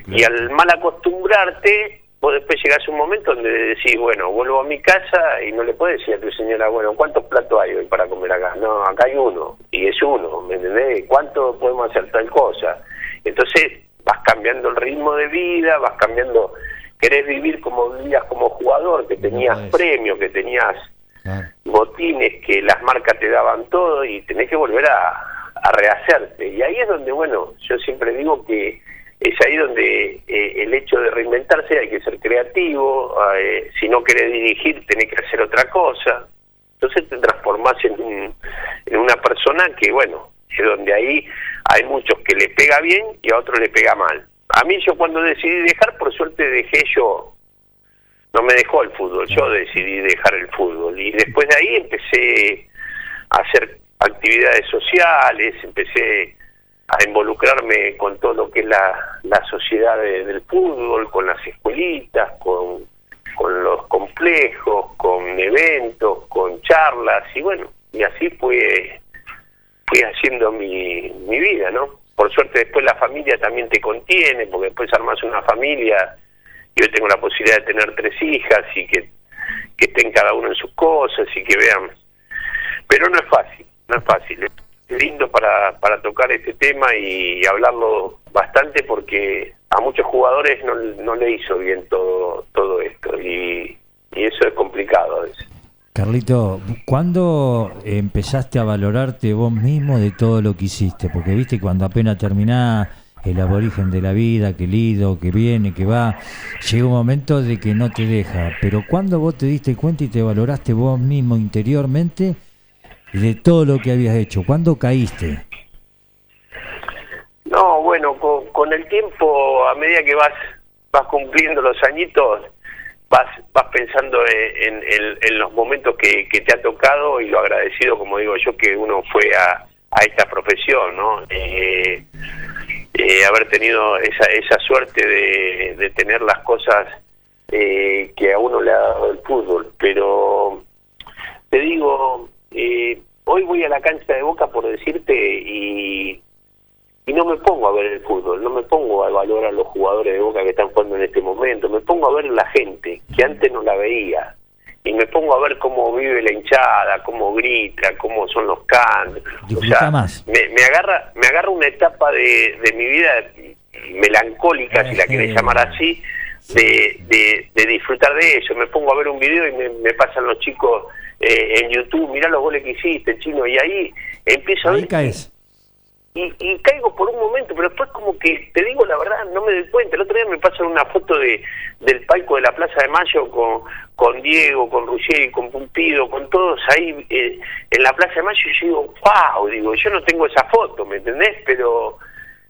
Y al mal acostumbrarte, vos después llegás a un momento donde decís, bueno, vuelvo a mi casa y no le puedes decir a tu señora, bueno, ¿cuántos platos hay hoy para comer acá? No, acá hay uno, y es uno, ¿me entendés? ¿Cuánto podemos hacer tal cosa? Entonces vas cambiando el ritmo de vida, vas cambiando, querés vivir como vivías como jugador, que tenías premios, que tenías botines, que las marcas te daban todo y tenés que volver a a rehacerte. Y ahí es donde, bueno, yo siempre digo que es ahí donde eh, el hecho de reinventarse hay que ser creativo, eh, si no querés dirigir tenés que hacer otra cosa, entonces te transformás en, en una persona que, bueno, es donde ahí hay muchos que le pega bien y a otros le pega mal. A mí yo cuando decidí dejar, por suerte dejé yo, no me dejó el fútbol, yo decidí dejar el fútbol y después de ahí empecé a hacer actividades sociales, empecé a involucrarme con todo lo que es la, la sociedad de- del fútbol, con las escuelitas, con, con los complejos, con eventos, con charlas y bueno, y así fue fui haciendo mi, mi vida, ¿no? Por suerte después la familia también te contiene, porque después armas una familia, yo tengo la posibilidad de tener tres hijas y que, que estén cada uno en sus cosas y que vean. Pero no es fácil, no es fácil. Es lindo para, para tocar este tema y hablarlo bastante porque a muchos jugadores no, no le hizo bien todo, todo esto y, y eso es complicado a veces. Carlito, ¿cuándo empezaste a valorarte vos mismo de todo lo que hiciste? Porque viste cuando apenas terminás el aborigen de la vida, que lido, que viene, que va, llega un momento de que no te deja. Pero ¿cuándo vos te diste cuenta y te valoraste vos mismo interiormente de todo lo que habías hecho? ¿Cuándo caíste? No, bueno, con, con el tiempo, a medida que vas vas cumpliendo los añitos, vas vas pensando en, en- en los momentos que, te ha tocado y lo agradecido, como digo yo, que uno fue a, a esta profesión, ¿no? Eh, eh, haber tenido esa, esa suerte de, de tener las cosas eh, que a uno le ha dado el fútbol. Pero te digo, eh, hoy voy a la cancha de Boca por decirte y, y no me pongo a ver el fútbol, no me pongo a evaluar a los jugadores de Boca que están jugando en este momento, me pongo a ver la gente que antes no la veía y me pongo a ver cómo vive la hinchada, cómo grita, cómo son los cantos. O sea, más. me, me agarra me agarra una etapa de, de mi vida melancólica, si la querés llamar así, de, de, de disfrutar de eso. Me pongo a ver un video y me, me pasan los chicos eh, en YouTube, mirá los goles que hiciste, chino, y ahí empiezo a ver caes. Y, y caigo por un momento, pero después como que, te digo la verdad, no me doy cuenta. El otro día me pasan una foto de del palco de la Plaza de Mayo con, con Diego, con Ruggeri, con Pumpido, con todos ahí eh, en la Plaza de Mayo y yo digo, wow, digo, yo no tengo esa foto, ¿me entendés? Pero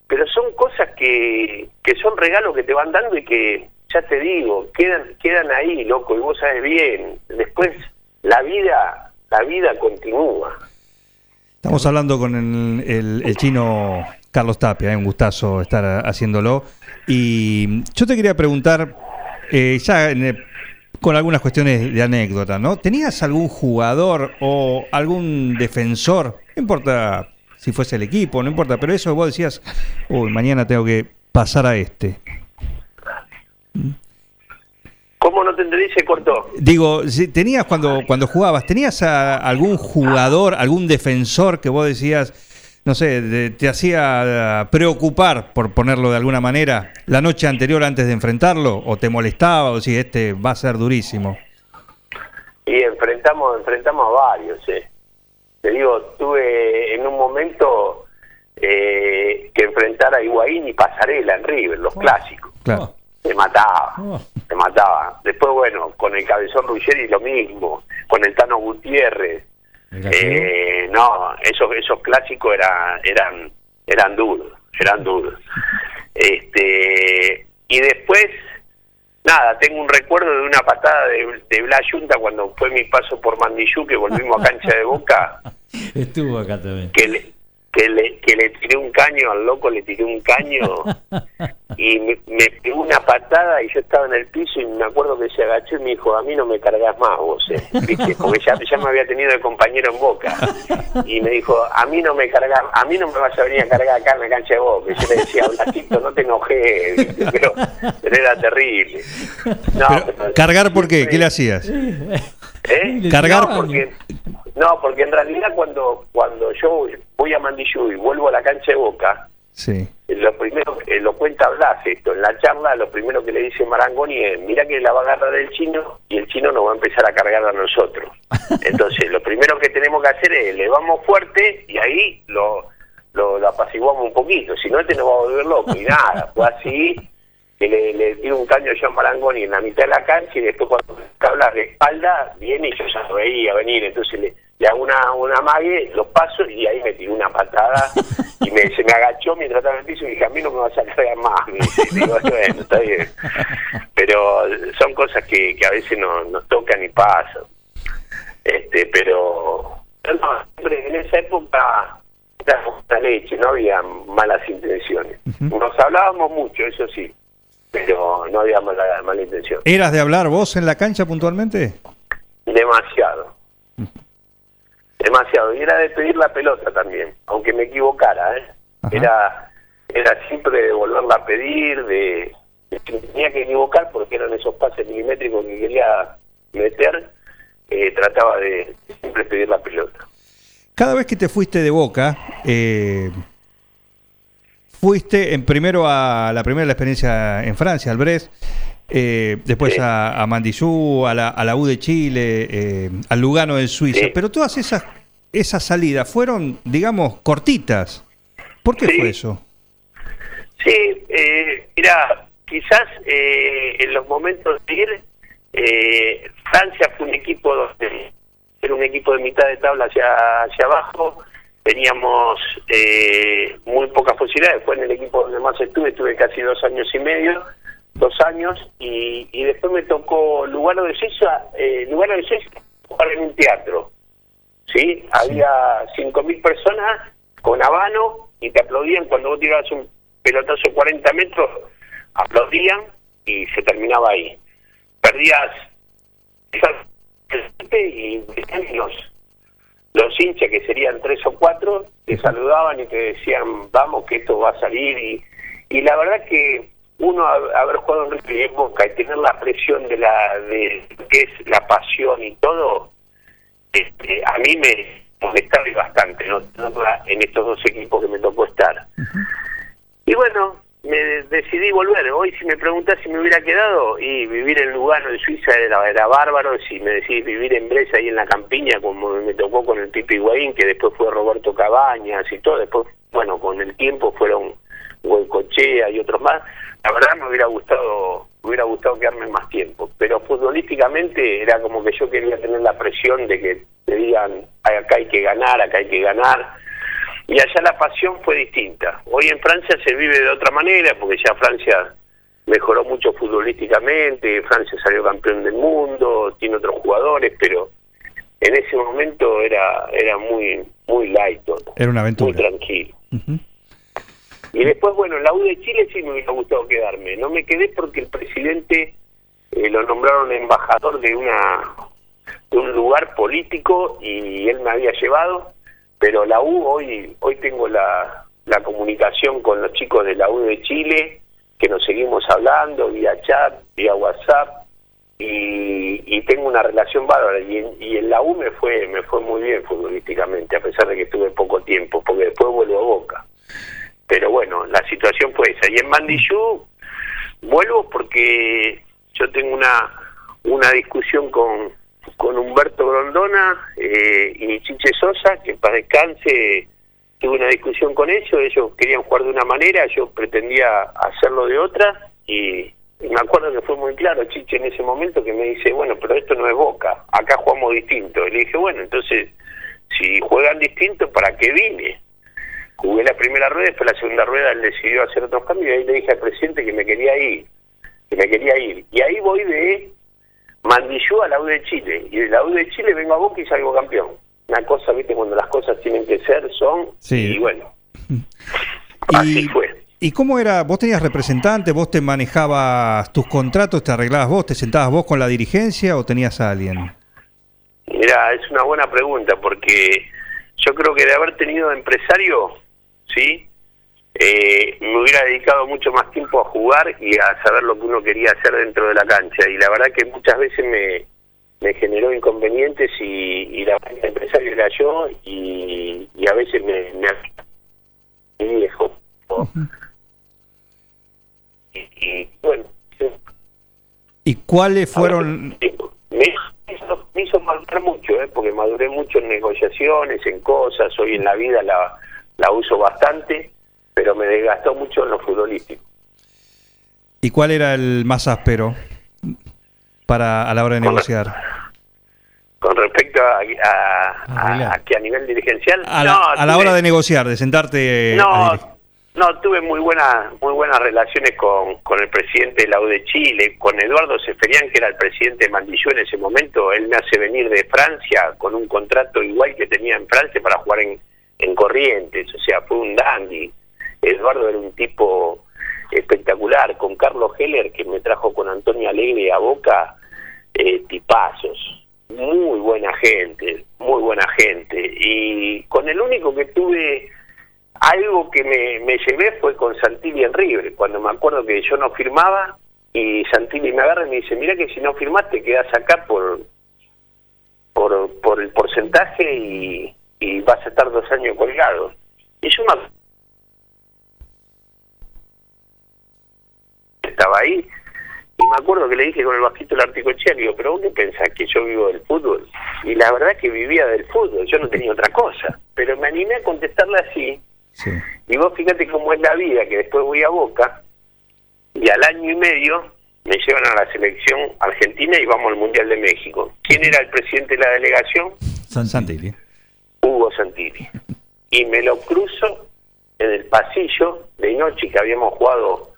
pero son cosas que, que son regalos que te van dando y que, ya te digo, quedan quedan ahí, loco, y vos sabes bien. Después la vida la vida continúa. Estamos hablando con el, el- el chino Carlos Tapia, es un gustazo estar haciéndolo. Y yo te quería preguntar, eh, ya el- con algunas cuestiones de anécdota, ¿no? ¿Tenías algún jugador o algún defensor? No importa si fuese el equipo, no importa, pero eso vos decías, uy, mañana tengo que pasar a este. ¿Cómo no te entendí? Se cortó. Digo, tenías cuando, cuando jugabas, ¿tenías a algún jugador, algún defensor que vos decías, no sé, de- te hacía preocupar, por ponerlo de alguna manera, la noche anterior antes de enfrentarlo? ¿O te molestaba? ¿O si este va a ser durísimo? Y enfrentamos, enfrentamos a varios, eh. Te digo, tuve en un momento eh, que enfrentar a Higuaín y Pasarela en River, los clásicos. Claro. Se mataba, Oh. se mataba. Después, bueno, con el Cabezón Ruggeri lo mismo, con el Tano Gutiérrez. Eh, no, esos esos clásicos eran eran eran duros, eran duros. Este y después nada, tengo un recuerdo de una patada de, de Blas Yunta cuando fue mi paso por Mandillú que volvimos a cancha de Boca [laughs] Estuvo acá también. que le que le que le tiré un caño al loco, le tiré un caño [laughs] y me, me pegó una patada y yo estaba en el piso y me acuerdo que se agachó y me dijo, a mí no me cargas más vos, eh", [laughs] ¿viste? porque ya, ya me había tenido de compañero en Boca y me dijo, a mí no me cargas, a mí no me vas a venir a cargar acá en la cancha de Boca y yo le decía, Blasito, no te enojé, ¿viste? pero, pero era terrible. No, Pero, pero- ¿Cargar por qué? ¿Qué le hacías? [laughs] ¿Eh? Cargar no, porque, no, porque en realidad cuando cuando yo voy a Mandillú y vuelvo a la cancha de Boca, Sí. lo primero, eh, lo cuenta Blas esto, en la charla lo primero que le dice Marangoni es, mira que la va a agarrar el chino y el chino nos va a empezar a cargar a nosotros. [laughs] Entonces, lo primero que tenemos que hacer es, le vamos fuerte y ahí lo, lo, lo apaciguamos un poquito, si no este nos va a volver loco y nada, fue así que le, le tiro un caño a Marangoni en la mitad de la cancha y después cuando habla de espalda viene y yo ya lo veía venir, entonces le, le hago una, una mague, lo paso y ahí me tiró una patada y me, se me agachó mientras estaba en el piso y dije, a mí no me vas a cargar más. Dice, digo, bueno, está bien. Pero son cosas que, que a veces no, nos tocan y pasan. Este, pero no, siempre en esa época era la leche, no había malas intenciones. Nos hablábamos mucho, eso sí, pero no había mala, mala intención. ¿Eras de hablar vos en la cancha puntualmente? Demasiado. Demasiado. Y era de pedir la pelota también, aunque me equivocara, ¿eh? Ajá. Era, era siempre de volverla a pedir, de, me tenía que equivocar porque eran esos pases milimétricos que quería meter, eh, trataba de siempre pedir la pelota. Cada vez que te fuiste de Boca, eh, fuiste en primero a la primera la experiencia en Francia, al Brest, eh, después Sí. a, a Mandillú, a la, a la U de Chile, eh, al Lugano de Suiza, Sí. pero todas esas, esas salidas fueron, digamos, cortitas. ¿Por qué Sí. fue eso? Sí, eh, mira, quizás eh, en los momentos de ir, eh, Francia fue un equipo donde era un equipo de mitad de tabla hacia, hacia abajo, teníamos eh, muy pocas posibilidades, fue en el equipo donde más estuve, estuve casi dos años y medio, dos años, y, y después me tocó Lugano de Suiza, eh, Lugano de jugar en un teatro, ¿sí? Había 5.000 personas con habano y te aplaudían cuando vos tirabas un pelotazo de 40 metros, aplaudían y se terminaba ahí. Perdías y los, los hinchas, que serían tres o cuatro, te saludaban y te decían, vamos, que esto va a salir. Y, y la verdad que uno ha- haber jugado en Boca y tener la presión de la de que es la pasión y todo, este, a mí me molestaba y bastante ¿no? En estos dos equipos que me tocó estar. Y bueno, me decidí volver. Hoy si me preguntas si me hubiera quedado, y vivir en Lugano, en Suiza, era, era bárbaro. Si me decís vivir en Bresa, ahí en la campiña, como me tocó con el Pipi Higuaín, que después fue Roberto Cabañas y todo, después, bueno, con el tiempo fueron Goicochea y otros más, la verdad me hubiera gustado me hubiera gustado quedarme más tiempo, pero futbolísticamente era como que yo quería tener la presión de que te digan, "Ay, acá hay que ganar, acá hay que ganar, y allá la pasión fue distinta. Hoy en Francia se vive de otra manera, porque ya Francia mejoró mucho futbolísticamente, Francia salió campeón del mundo, tiene otros jugadores, pero en ese momento era era muy muy light Era una muy aventura. tranquilo. Ujú. Y después, bueno, en la U de Chile sí me hubiera gustado quedarme. No me quedé porque el presidente eh, lo nombraron embajador de una de un lugar político y él me había llevado, pero la U hoy hoy tengo la, la comunicación con los chicos de la U de Chile, que nos seguimos hablando vía chat, vía WhatsApp y, y tengo una relación bárbara y en, y en la U me fue me fue muy bien futbolísticamente a pesar de que estuve poco tiempo porque después vuelvo a Boca pero bueno, la situación fue esa. Y en Mandillú vuelvo porque yo tengo una una discusión con, con Humberto Grondona eh, y Chiche Sosa, que para descanse tuve una discusión con ellos, ellos querían jugar de una manera, yo pretendía hacerlo de otra y, me acuerdo que fue muy claro Chiche en ese momento que me dice, bueno, pero esto no es Boca, acá jugamos distinto. Y le dije, bueno, entonces, si juegan distinto, ¿para qué vine? jugué la primera rueda, después la segunda rueda él decidió hacer otros cambios y ahí le dije al presidente que me quería ir, que me quería ir. Y ahí voy de Mandillú a la U de Chile, y de la U de Chile vengo a Boca y salgo campeón. Una cosa, viste, cuando las cosas tienen que ser, son, Sí. y bueno, [laughs] así Y, fue. ¿Y cómo era? ¿Vos tenías representante? ¿Vos te manejabas tus contratos? ¿Te arreglabas vos? ¿Te sentabas vos con la dirigencia o tenías a alguien? Mira, es una buena pregunta porque yo creo que de haber tenido empresario, ¿sí? Eh, me hubiera dedicado mucho más tiempo a jugar y a saber lo que uno quería hacer dentro de la cancha. Y la verdad que muchas veces me, me generó inconvenientes y, y la empresario era yo y, y a veces me, me mi viejo. y, y, bueno, sí. ¿Y cuáles fueron? Me hizo, me hizo madurar mucho, ¿eh? porque maduré mucho en negociaciones, en cosas. Hoy en la vida la, la uso bastante, pero me desgastó mucho en lo futbolístico. ¿Y cuál era el más áspero para a la hora de Con- negociar? Con respecto a, a, a- Arreglar. a que a nivel dirigencial. A la, no, a la tuve- hora de negociar, de sentarte. No, no, tuve muy buenas muy buenas relaciones con, con el presidente de la U de Chile, con Eduardo Seferián, que era el presidente de Mandillú en ese momento. Él me hace venir de Francia con un contrato igual que tenía en Francia para jugar en, en Corrientes. O sea, fue un dandy. Eduardo era un tipo espectacular. Con Carlos Heller, que me trajo con Antonio Alegre a Boca, eh, tipazos. Muy buena gente, muy buena gente. Y con el único que tuve algo que me, me llevé fue con Santilli en River, cuando me acuerdo que yo no firmaba y Santilli me agarra y me dice, mira que si no firmaste quedas acá por, por, por el porcentaje y, y vas a estar dos años colgado. Y yo me estaba ahí y me acuerdo que le dije con el bajito del Articochea, digo, pero vos qué pensás que yo vivo del fútbol? Y la verdad que vivía del fútbol, yo no tenía otra cosa. Pero me animé a contestarle así, Sí. y vos fíjate cómo es la vida, que después voy a Boca y al año y medio me llevan a la selección argentina y vamos al Mundial de México. ¿Quién era el presidente de la delegación? Santi. Santilli. Hugo Santilli. Y me lo cruzo en el pasillo de noche que habíamos jugado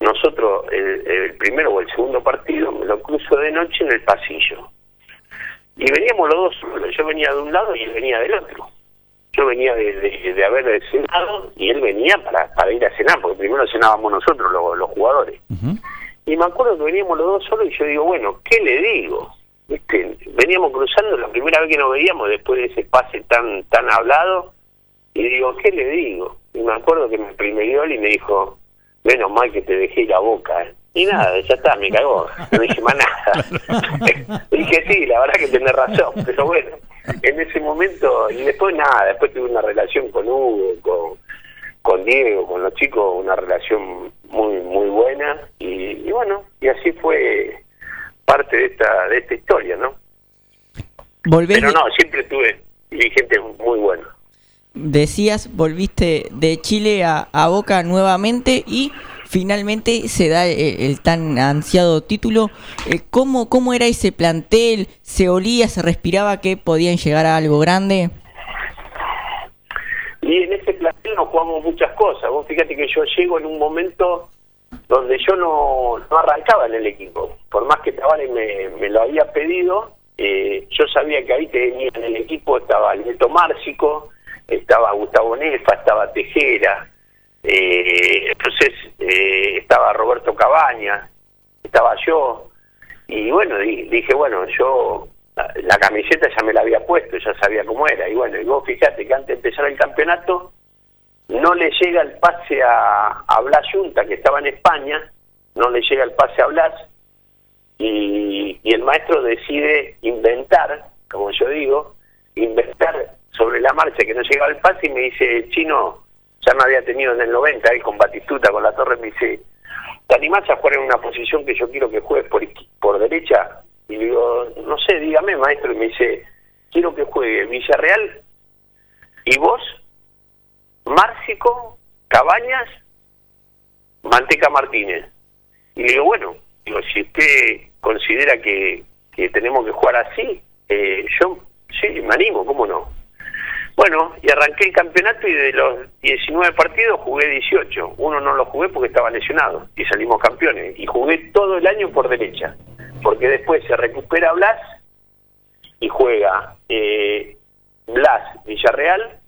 nosotros el, el primero o el segundo partido, me lo cruzo de noche en el pasillo. Y veníamos los dos solos, yo venía de un lado y él venía del otro. Yo venía de, de- de haber cenado y él venía para, para ir a cenar, porque primero cenábamos nosotros, los, los jugadores. Y me acuerdo que veníamos los dos solos y yo digo, bueno, ¿qué le digo? ¿Viste? Veníamos cruzando la primera vez que nos veíamos después de ese pase tan tan hablado y digo, ¿qué le digo? Y me acuerdo que me primerió él y me dijo, menos mal que te dejé la boca. ¿eh". Y nada, ya está, me cagó. No dije más nada. [laughs] dije, sí, la verdad que tenés razón, pero bueno, en ese momento, y después nada, después tuve una relación con Hugo, con, con Diego, con los chicos, una relación muy muy buena y, y bueno, y así fue parte de esta de esta historia, ¿no? Volvés Pero no, siempre tuve dirigentes muy buenos. Decías, volviste de Chile a, Boca nuevamente y finalmente se da el, tan ansiado título. Eh, ¿cómo, ¿Cómo era ese plantel? ¿Se olía, se respiraba que podían llegar a algo grande? Y en ese plantel nos jugamos muchas cosas. Vos fíjate que yo llego en un momento donde yo no, arrancaba en el equipo. Por más que Tavares me, me lo había pedido, eh, yo sabía que ahí tenía en el equipo estaba el Neto Márcico, estaba Gustavo Nefa, estaba Tejera, eh, entonces eh, estaba Roberto Cabaña, estaba yo. Y bueno, di- dije, bueno, yo la, camiseta ya me la había puesto, ya sabía cómo era. Y bueno, y vos fijate que antes de empezar el campeonato, no le llega el pase a, a Blas Yunta, que estaba en España, no le llega el pase a Blas, y, y el maestro decide inventar, como yo digo, inventar sobre la marcha que no llegaba el pase y me dice, chino, ya me había tenido en el 90, él con Batistuta, con la torre, me dice, ¿te animás a jugar en una posición que yo quiero que juegues por, por derecha? Y le digo, no sé, dígame maestro, y me dice, quiero que juegue Villarreal y vos Márcico, Cabañas, Manteca Martínez. Y le digo, bueno, digo, si usted considera que, que tenemos que jugar así, eh, yo sí, me animo, ¿cómo no? Bueno, y arranqué el campeonato y de los 19 partidos jugué 18. Uno no lo jugué porque estaba lesionado y salimos campeones. Y jugué todo el año por derecha, porque después se recupera Blas y juega eh, Blas Villarreal,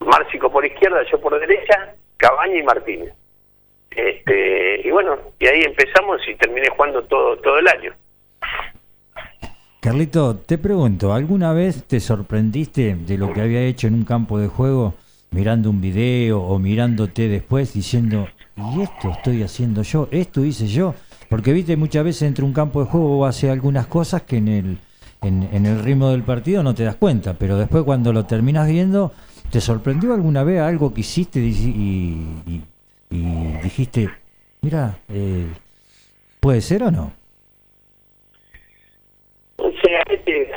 Márcico por izquierda, yo por derecha, Cabaña y Martínez. Este, y bueno, y ahí empezamos y terminé jugando todo todo el año. Carlito, te pregunto, ¿alguna vez te sorprendiste de lo que había hecho en un campo de juego mirando un video o mirándote después diciendo, ¿y esto estoy haciendo yo? ¿Esto hice yo? Porque viste, muchas veces entre un campo de juego vos haces algunas cosas que en el, en, el ritmo del partido no te das cuenta, pero después cuando lo terminas viendo, ¿te sorprendió alguna vez algo que hiciste y- y dijiste, mira, eh, ¿puede ser o no? O sea, este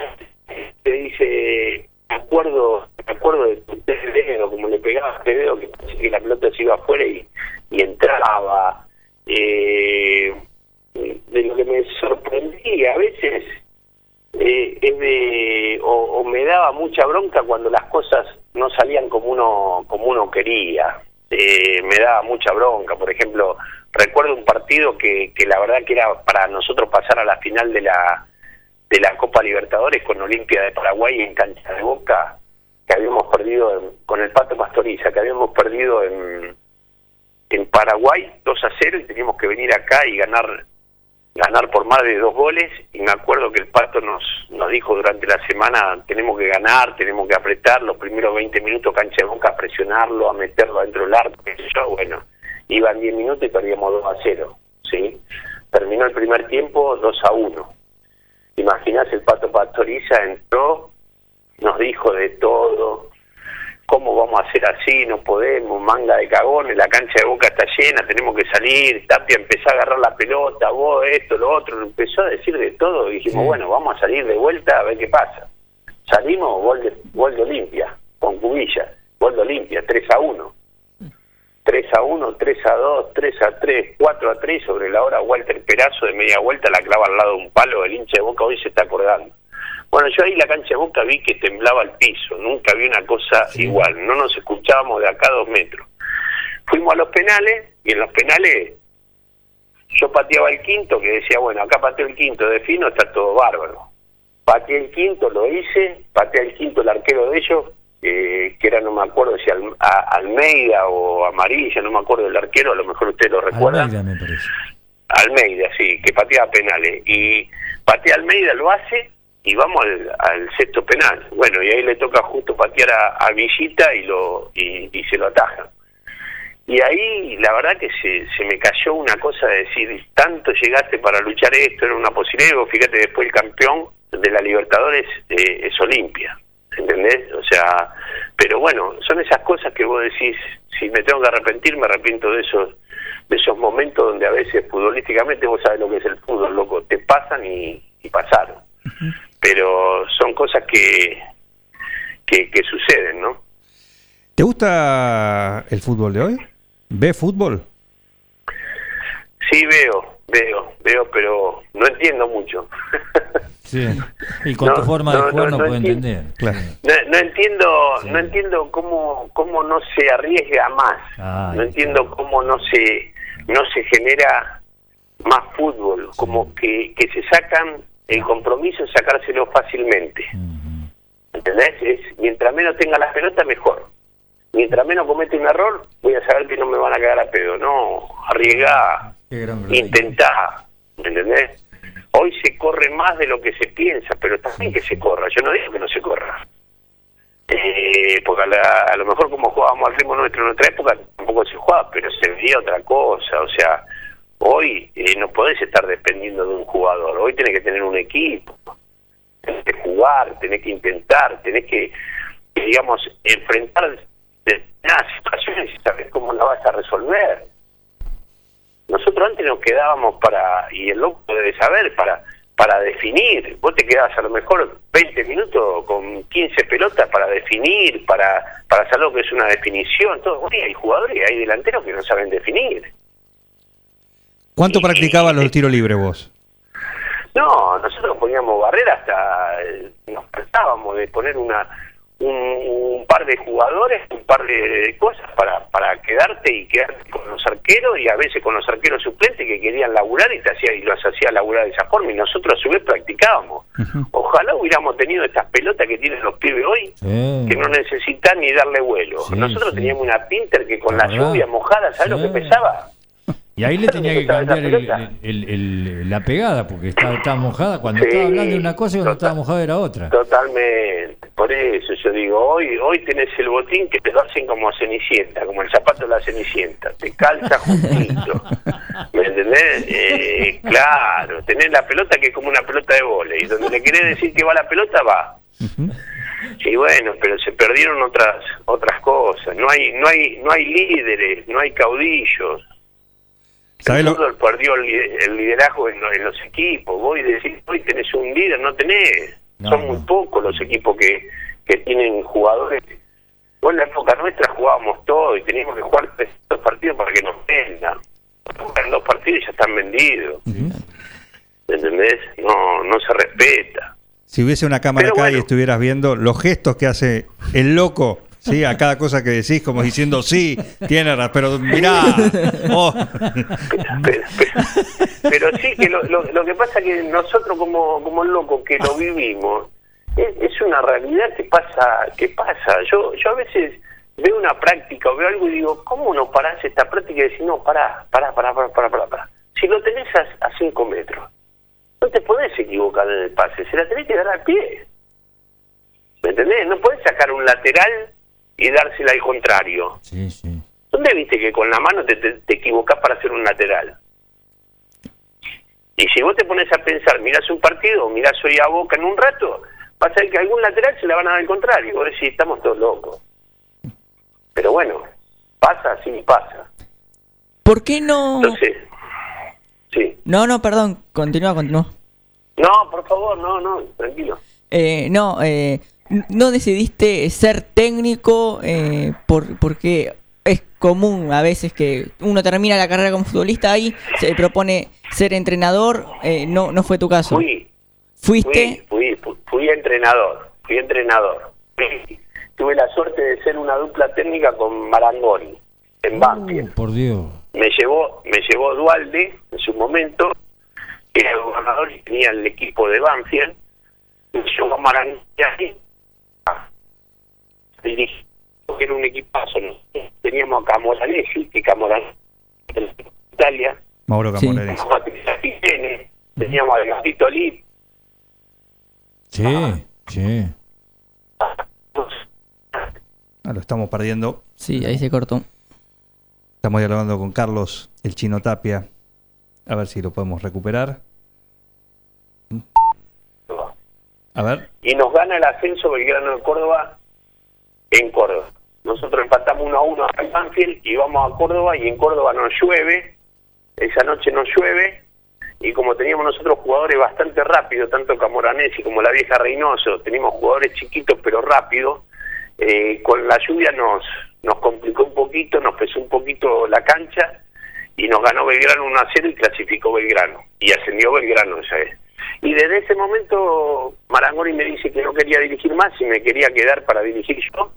te dice, me acuerdo, acuerdo de tu dedo, como le pegaba este dedo, que que la pelota se iba afuera y, y entraba. Eh, de lo que me sorprendía a veces, eh, es de o, o me daba mucha bronca cuando las cosas no salían como uno como uno quería. Eh, me daba mucha bronca, por ejemplo, recuerdo un partido que, que la verdad que era para nosotros pasar a la final de la de la Copa Libertadores con Olimpia de Paraguay en cancha de Boca, que habíamos perdido en- con el Pato Pastoriza, que habíamos perdido en en Paraguay 2 a 0 y teníamos que venir acá y ganar ganar por más de dos goles y me acuerdo que el Pato nos nos dijo durante la semana tenemos que ganar, tenemos que apretar los primeros 20 minutos cancha de boca, a presionarlo, a meterlo dentro del arco, yo, bueno, iban 10 minutos y perdíamos 2 a 0, ¿sí? Terminó el primer tiempo 2 a 1. Imaginás el Pato Pastoriza entró, nos dijo de todo, ¿cómo vamos a hacer así? No podemos, manga de cagones, la cancha de boca está llena, tenemos que salir, Tapia empezó a agarrar la pelota, vos esto, lo otro, empezó a decir de todo y dijimos, Sí. bueno, vamos a salir de vuelta a ver qué pasa. Salimos, gol de, gol de Olimpia, con Cubilla, gol de Olimpia, 3 a 1. 3 a 1, 3 a 2, 3 a 3, 4 a 3, sobre la hora Walter Perazo de media vuelta la clava al lado de un palo, el hincha de Boca hoy se está acordando. Bueno, yo ahí la cancha de Boca vi que temblaba el piso, nunca vi una cosa igual, no nos escuchábamos de acá a dos metros. Fuimos a los penales y en los penales yo pateaba el quinto, que decía, bueno, acá pateo el quinto de fino, está todo bárbaro. Pateé el quinto, lo hice, pateé el quinto el arquero de ellos, eh, que era, no me acuerdo si Al- a- Almeida o Amarilla, no me acuerdo del arquero, a lo mejor usted lo recuerda. Almeida me parece. Almeida, sí, que patea penales. Y patea Almeida, lo hace y vamos al, al sexto penal. Bueno, y ahí le toca justo patear a, a Villita y, lo, y, y se lo ataja. Y ahí la verdad que se, se me cayó una cosa de decir, tanto llegaste para luchar esto, era una posibilidad, fíjate después el campeón de la Libertadores eh, es Olimpia, ¿entendés? O sea, pero bueno, son esas cosas que vos decís, si me tengo que arrepentir, me arrepiento de esos de esos momentos donde a veces futbolísticamente vos sabés lo que es el fútbol, loco, te pasan y, y pasaron. Pero son cosas que, que, que suceden, ¿no? ¿Te gusta el fútbol de hoy? ¿Ve fútbol? Sí, veo, veo, veo, pero no entiendo mucho. [laughs] Sí. Y con No, tu forma no, de jugar no, no, no puedo entiendo. entender. Claro. No, no entiendo, Sí. no entiendo cómo cómo no se arriesga más. Ay, no entiendo claro. cómo no se no se genera más fútbol, como que, que se sacan el compromiso de sacárselo fácilmente. Ujú. ¿Entendés? Es, mientras menos tenga la pelota, mejor. Mientras menos comete un error, voy a saber que no me van a cagar a pedo. No, arriesgá, intentá, ¿entendés? Hoy se corre más de lo que se piensa, pero también que se corra. Yo no digo que no se corra. Eh, porque a, la- a lo mejor como jugábamos al ritmo nuestro en nuestra época, tampoco se jugaba, pero se veía otra cosa. O sea, hoy eh, no podés estar dependiendo de un jugador. Hoy tenés que tener un equipo tenés que jugar, tenés que intentar, tenés que, digamos, enfrentar determinadas situaciones y saber cómo la vas a resolver. Nosotros antes nos quedábamos para, y el loco debe saber, para para definir. Vos te quedabas a lo mejor 20 minutos con 15 pelotas para definir, para, para saber lo que es una definición. Todo. Hay jugadores, hay delanteros que no saben definir. ¿Cuánto Y- practicabas y- los tiros libres vos? No, nosotros poníamos barreras hasta eh, nos tratábamos de poner una un, un par de jugadores, un par de cosas para para quedarte y quedarte con los arqueros y a veces con los arqueros suplentes que querían laburar y te hacía y los hacía laburar de esa forma y nosotros a su vez practicábamos. Ojalá hubiéramos tenido estas pelotas que tienen los pibes hoy Sí. que no necesitan ni darle vuelo. Sí, Nosotros sí. teníamos una Pinter que con La lluvia mojada, ¿sabes lo que pesaba? Y ahí le tenía que cambiar el- pelota. el- el- la pegada, porque estaba, estaba mojada. Cuando Sí, estaba hablando de una cosa y cuando total. estaba mojada era otra. Totalmente. Por eso yo digo, hoy hoy tenés el botín que te lo hacen como cenicienta, como el zapato de la cenicienta. Te calza justito. ¿Me entendés? Eh, claro, tenés la pelota que es como una pelota de vole y donde le querés decir que va la pelota, va. Sí, bueno, pero se perdieron otras otras cosas. No hay no hay no hay líderes, no hay caudillos. ¿Sabés El fútbol perdió el, li- el liderazgo en, lo- en los equipos. Vos decís, hoy tenés un líder, no tenés. No, Son no. muy pocos los equipos que, que tienen jugadores. Vos en la época nuestra jugábamos todo y teníamos que jugar dos partidos para que nos vendan. En dos partidos y ya están vendidos. ¿Entendés? No, no se respeta. Si hubiese una cámara Pero acá y estuvieras viendo los gestos que hace el loco, ¿sí? A cada cosa que decís, como diciendo, sí, tiene pero mirá. oh. pero, sí que lo, lo- lo que pasa que nosotros como, como locos que lo vivimos es, es una realidad que pasa que pasa yo yo a veces veo una práctica o veo algo y digo cómo no parás esta práctica y decís no pará pará pará pará pará pará, pará. si lo tenés a, a cinco metros no te podés equivocar en el pase se la tenés que dar al pie ¿me entendés? no podés sacar un lateral y dársela al contrario Sí, sí. ¿Dónde viste que con la mano te, te, te equivocás para hacer un lateral? Y si vos te pones a pensar, mirás un partido, mirás hoy a Boca en un rato, vas a ver que algún lateral se la van a dar al contrario. Vos decís, estamos todos locos. Pero bueno, pasa, sí pasa. ¿Por qué no? Entonces, sí. No, no, perdón, continúa, continúa. No, por favor, no, no, tranquilo. Eh, no, eh, no decidiste ser técnico eh, por, porque es común a veces que uno termina la carrera como futbolista ahí, se propone ser entrenador, eh, no, no fue tu caso. Fui, Fuiste, fui, fui, entrenador, fui entrenador. Fui- Tuve la suerte de ser una dupla técnica con Marangoni en Banfield. Uh, por Dios. me llevó me llevó Dualde en su momento que era el gobernador y tenía el equipo de Banfield me llevó Marangoni dirigir porque era un equipazo ¿no? teníamos a Camoranesi que Camoranesi en Italia Mauro. Camoranesi. teníamos a teníamos Gatito Lee Sí, sí. Ah, lo estamos perdiendo. sí, ahí se cortó. Estamos dialogando con Carlos, el chino Tapia. A ver si lo podemos recuperar. A ver. y nos gana el ascenso Belgrano de Córdoba en Córdoba. Nosotros empatamos 1 a 1 acá en Banfield y vamos a Córdoba y en Córdoba nos llueve, esa noche nos llueve y como teníamos nosotros jugadores bastante rápidos, tanto Camoranesi como la vieja Reynoso, teníamos jugadores chiquitos pero rápidos, eh, con la lluvia nos, nos complicó un poquito, nos pesó un poquito la cancha y nos ganó Belgrano 1 a 0 y clasificó Belgrano y ascendió Belgrano esa vez. Y desde ese momento Marangoni me dice que no quería dirigir más y me quería quedar para dirigir yo.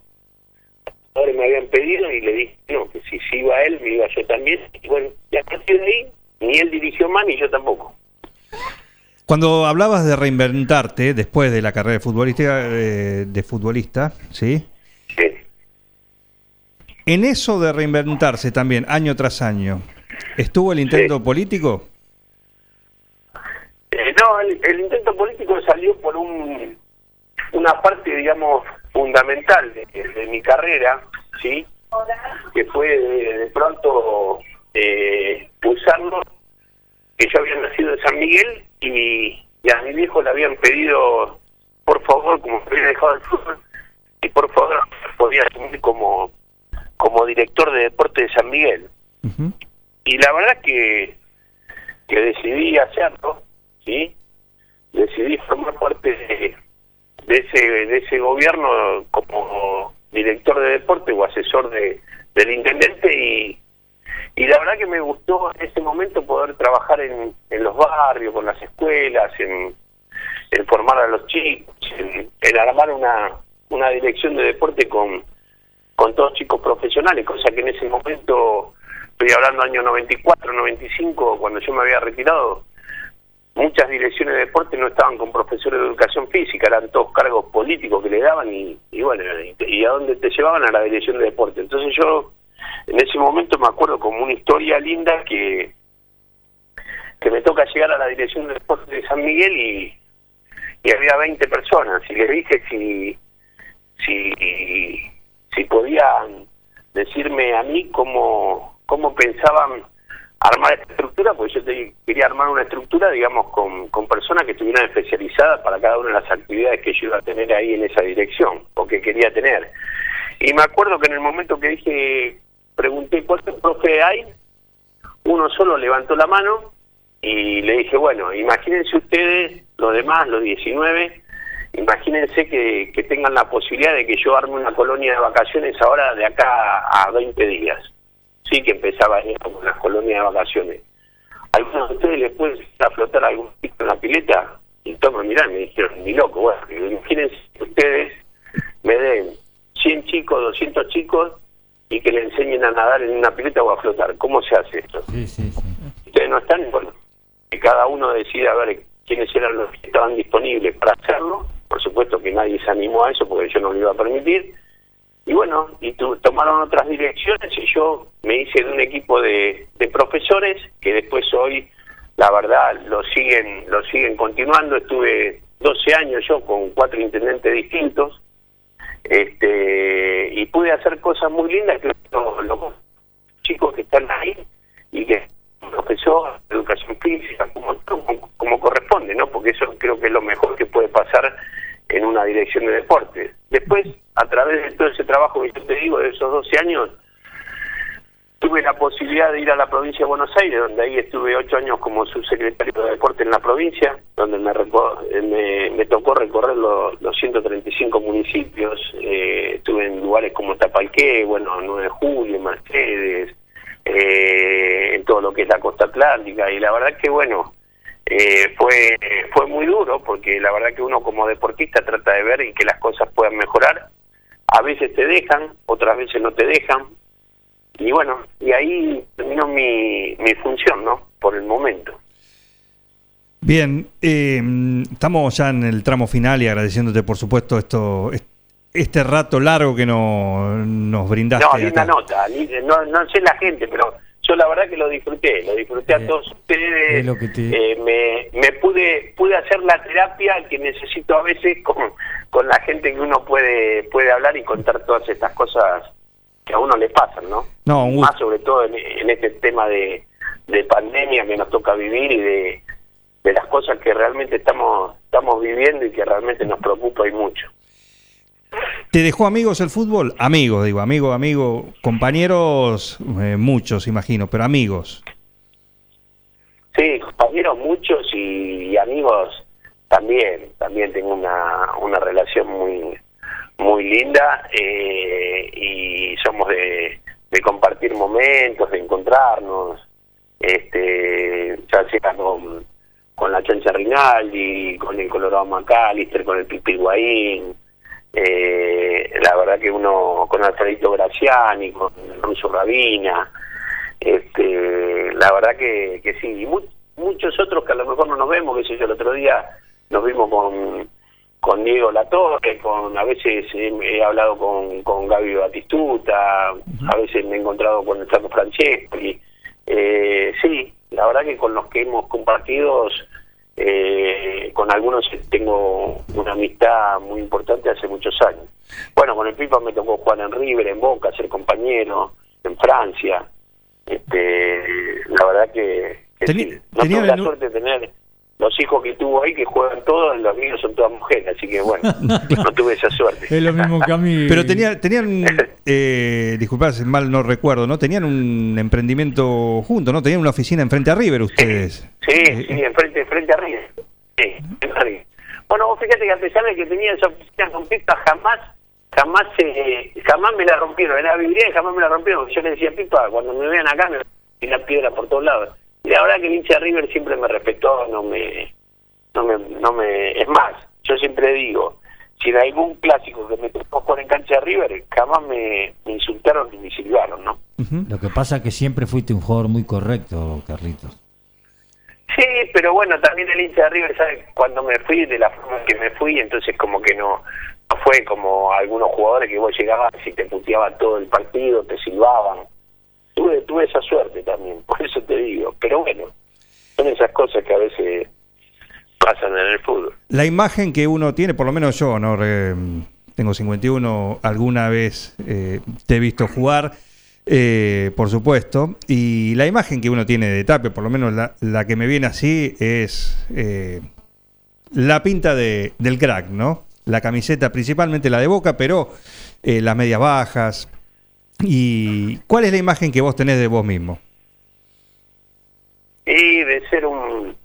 Ahora me habían pedido y le dije no, que si se iba él, me iba yo también. Y bueno, y a partir de ahí, ni él dirigió más ni yo tampoco. Cuando hablabas de reinventarte después de la carrera de futbolista, eh, de futbolista, ¿sí? Sí. En eso de reinventarse también, año tras año, ¿estuvo el intento Sí. político? No, el, el intento político salió por un, una parte, digamos, fundamental de, de mi carrera, ¿sí? Que fue de, de pronto eh, usarlo, que yo había nacido en San Miguel y, y a mi viejo le habían pedido, por favor, como me había dejado el fútbol, y por favor podía asumir como, como director de deporte de San Miguel y la verdad que que decidí hacerlo sí decidí formar parte de, ese de ese gobierno como director de deporte o asesor de del intendente y y la verdad que me gustó en ese momento poder trabajar en, en los barrios con las escuelas en, formar a los chicos en, en armar una una dirección de deporte con con todos chicos profesionales, cosa que en ese momento, estoy hablando año 94, 95, cuando yo me había retirado, muchas direcciones de deporte no estaban con profesores de educación física, eran todos cargos políticos que le daban y, bueno, y, y a dónde te llevaban a la dirección de deporte. Entonces yo en ese momento me acuerdo como una historia linda que que me toca llegar a la dirección de deporte de San Miguel y, y había 20 personas y les dije si si si podían decirme a mí cómo, cómo pensaban armar esta estructura, porque yo te- quería armar una estructura, digamos, con, con personas que estuvieran especializadas para cada una de las actividades que yo iba a tener ahí en esa dirección, o que quería tener. Y me acuerdo que en el momento que dije, pregunté cuántos profe hay, uno solo levantó la mano y le dije, bueno, imagínense ustedes, los demás, los 19, imagínense que, que tengan la posibilidad de que yo arme una colonia de vacaciones ahora de acá a 20 días. Sí, que empezaba ahí como una colonia de vacaciones. ¿Algunos de ustedes les pueden a flotar algún pico en la pileta? Y toma, mirá, me dijeron, ni loco. Bueno, imagínense que ustedes me den 100 chicos, 200 chicos y que le enseñen a nadar en una pileta o a flotar. ¿Cómo se hace esto? Sí, sí, sí. Ustedes no están, bueno, que cada uno decida a ver quiénes eran los que estaban disponibles para hacerlo. Por supuesto que nadie se animó a eso porque yo no lo iba a permitir. Y bueno, y tu- tomaron otras direcciones y yo me hice de un equipo de, de profesores que después hoy, la verdad, lo siguen, lo siguen continuando. Estuve 12 años yo con cuatro intendentes distintos este y pude hacer cosas muy lindas que los, chicos que están ahí y que profesor educación física como, como, como corresponde, ¿no? Porque eso creo que es lo mejor que puede pasar en una dirección de deporte. Después, a través de todo ese trabajo que yo te digo, de esos 12 años, tuve la posibilidad de ir a la provincia de Buenos Aires, donde ahí estuve ocho años como subsecretario de deporte en la provincia, donde me, me, me tocó recorrer los, los 135 municipios, eh, estuve en lugares como Tapalqué, bueno, 9 de Julio, Mercedes, eh, en todo lo que es la costa atlántica, y la verdad que bueno, eh, fue fue muy duro porque la verdad que uno como deportista trata de ver y que las cosas puedan mejorar. A veces te dejan, otras veces no te dejan. Y bueno, y ahí terminó mi, mi función, ¿no? Por el momento. Bien, eh, estamos ya en el tramo final y agradeciéndote, por supuesto, esto, est- este rato largo que no, nos brindaste. No, linda nota. No, no sé la gente, pero yo la verdad que lo disfruté. Lo disfruté Eh, a todos ustedes. es lo que te- Eh, me, me pude pude hacer la terapia que necesito a veces con, con la gente que uno puede puede hablar y contar todas estas cosas que a uno le pasan, ¿no? No, un gusto. Más sobre todo en, en este tema de, de pandemia que nos toca vivir y de, de las cosas que realmente estamos estamos viviendo y que realmente nos preocupa y mucho. ¿Te dejó amigos el fútbol? Amigos, digo, amigo, amigo, compañeros, eh, muchos, imagino, pero amigos. Sí, compañeros muchos y, amigos también. También tengo una, una relación muy muy linda eh, y somos de, de compartir momentos, de encontrarnos, este, ya sea con, con la Chancha Rinaldi, con el Colorado McAllister, con el Pipi Higuaín, eh, la verdad que uno con Alfredito Graciani, con Russo Rabina, este, la verdad que, que sí, y mu- muchos otros que a lo mejor no nos vemos, que sé yo, el otro día nos vimos con, con Diego Latorre, con a veces he, he hablado con, con Gaby Batistuta, a veces me he encontrado con el Flaco Franceschi, eh, sí, la verdad que con los que hemos compartido, eh, con algunos tengo una amistad muy importante hace muchos años. Bueno, con el Pipa me tocó jugar en River, en Boca, ser compañero, en Francia. Este, la verdad que, que Teni- sí. no tenía tuve la suerte de tener los hijos que tuvo ahí que juegan todos, los míos son todas mujeres, así que bueno, [laughs] no tuve esa suerte. Es lo mismo que a mí. Pero tenía, tenían, [laughs] eh, disculpad si mal no recuerdo, ¿no? Tenían un emprendimiento juntos, ¿no? Tenían una oficina enfrente a River ustedes. Sí, Eh, sí, enfrente, frente a River. Sí, enfrente a River. Bueno, vos fíjate que a pesar de que tenía esa oficina con Pipa, jamás, jamás, eh, jamás me la rompieron. Era vidriera y jamás me la rompieron. Yo le decía Pipa, cuando me vean acá, me tiran piedra por todos lados. Y la verdad que el hincha de River siempre me respetó, no me, no me, no me, es más, yo siempre digo, si en algún clásico que me tocó jugar en cancha de River, jamás me, me insultaron ni me silbaron, ¿no? Lo que pasa es que siempre fuiste un jugador muy correcto, Carlitos. Sí, pero bueno, también el hincha de River sabe cuando me fui, de la forma que me fui, entonces como que no, no fue como algunos jugadores que vos llegabas y te puteaban todo el partido, te silbaban. Tuve, tuve esa suerte también, por eso te digo. Pero bueno, son esas cosas que a veces pasan en el fútbol. La imagen que uno tiene, por lo menos yo, ¿no? Re- tengo 51, alguna vez eh, te he visto jugar, eh, por supuesto, y la imagen que uno tiene de Tape, por lo menos la, la que me viene así, es eh, la pinta de, del crack, ¿no? La camiseta, principalmente la de Boca, pero eh, las medias bajas. ¿Y cuál es la imagen que vos tenés de vos mismo? Y de ser un,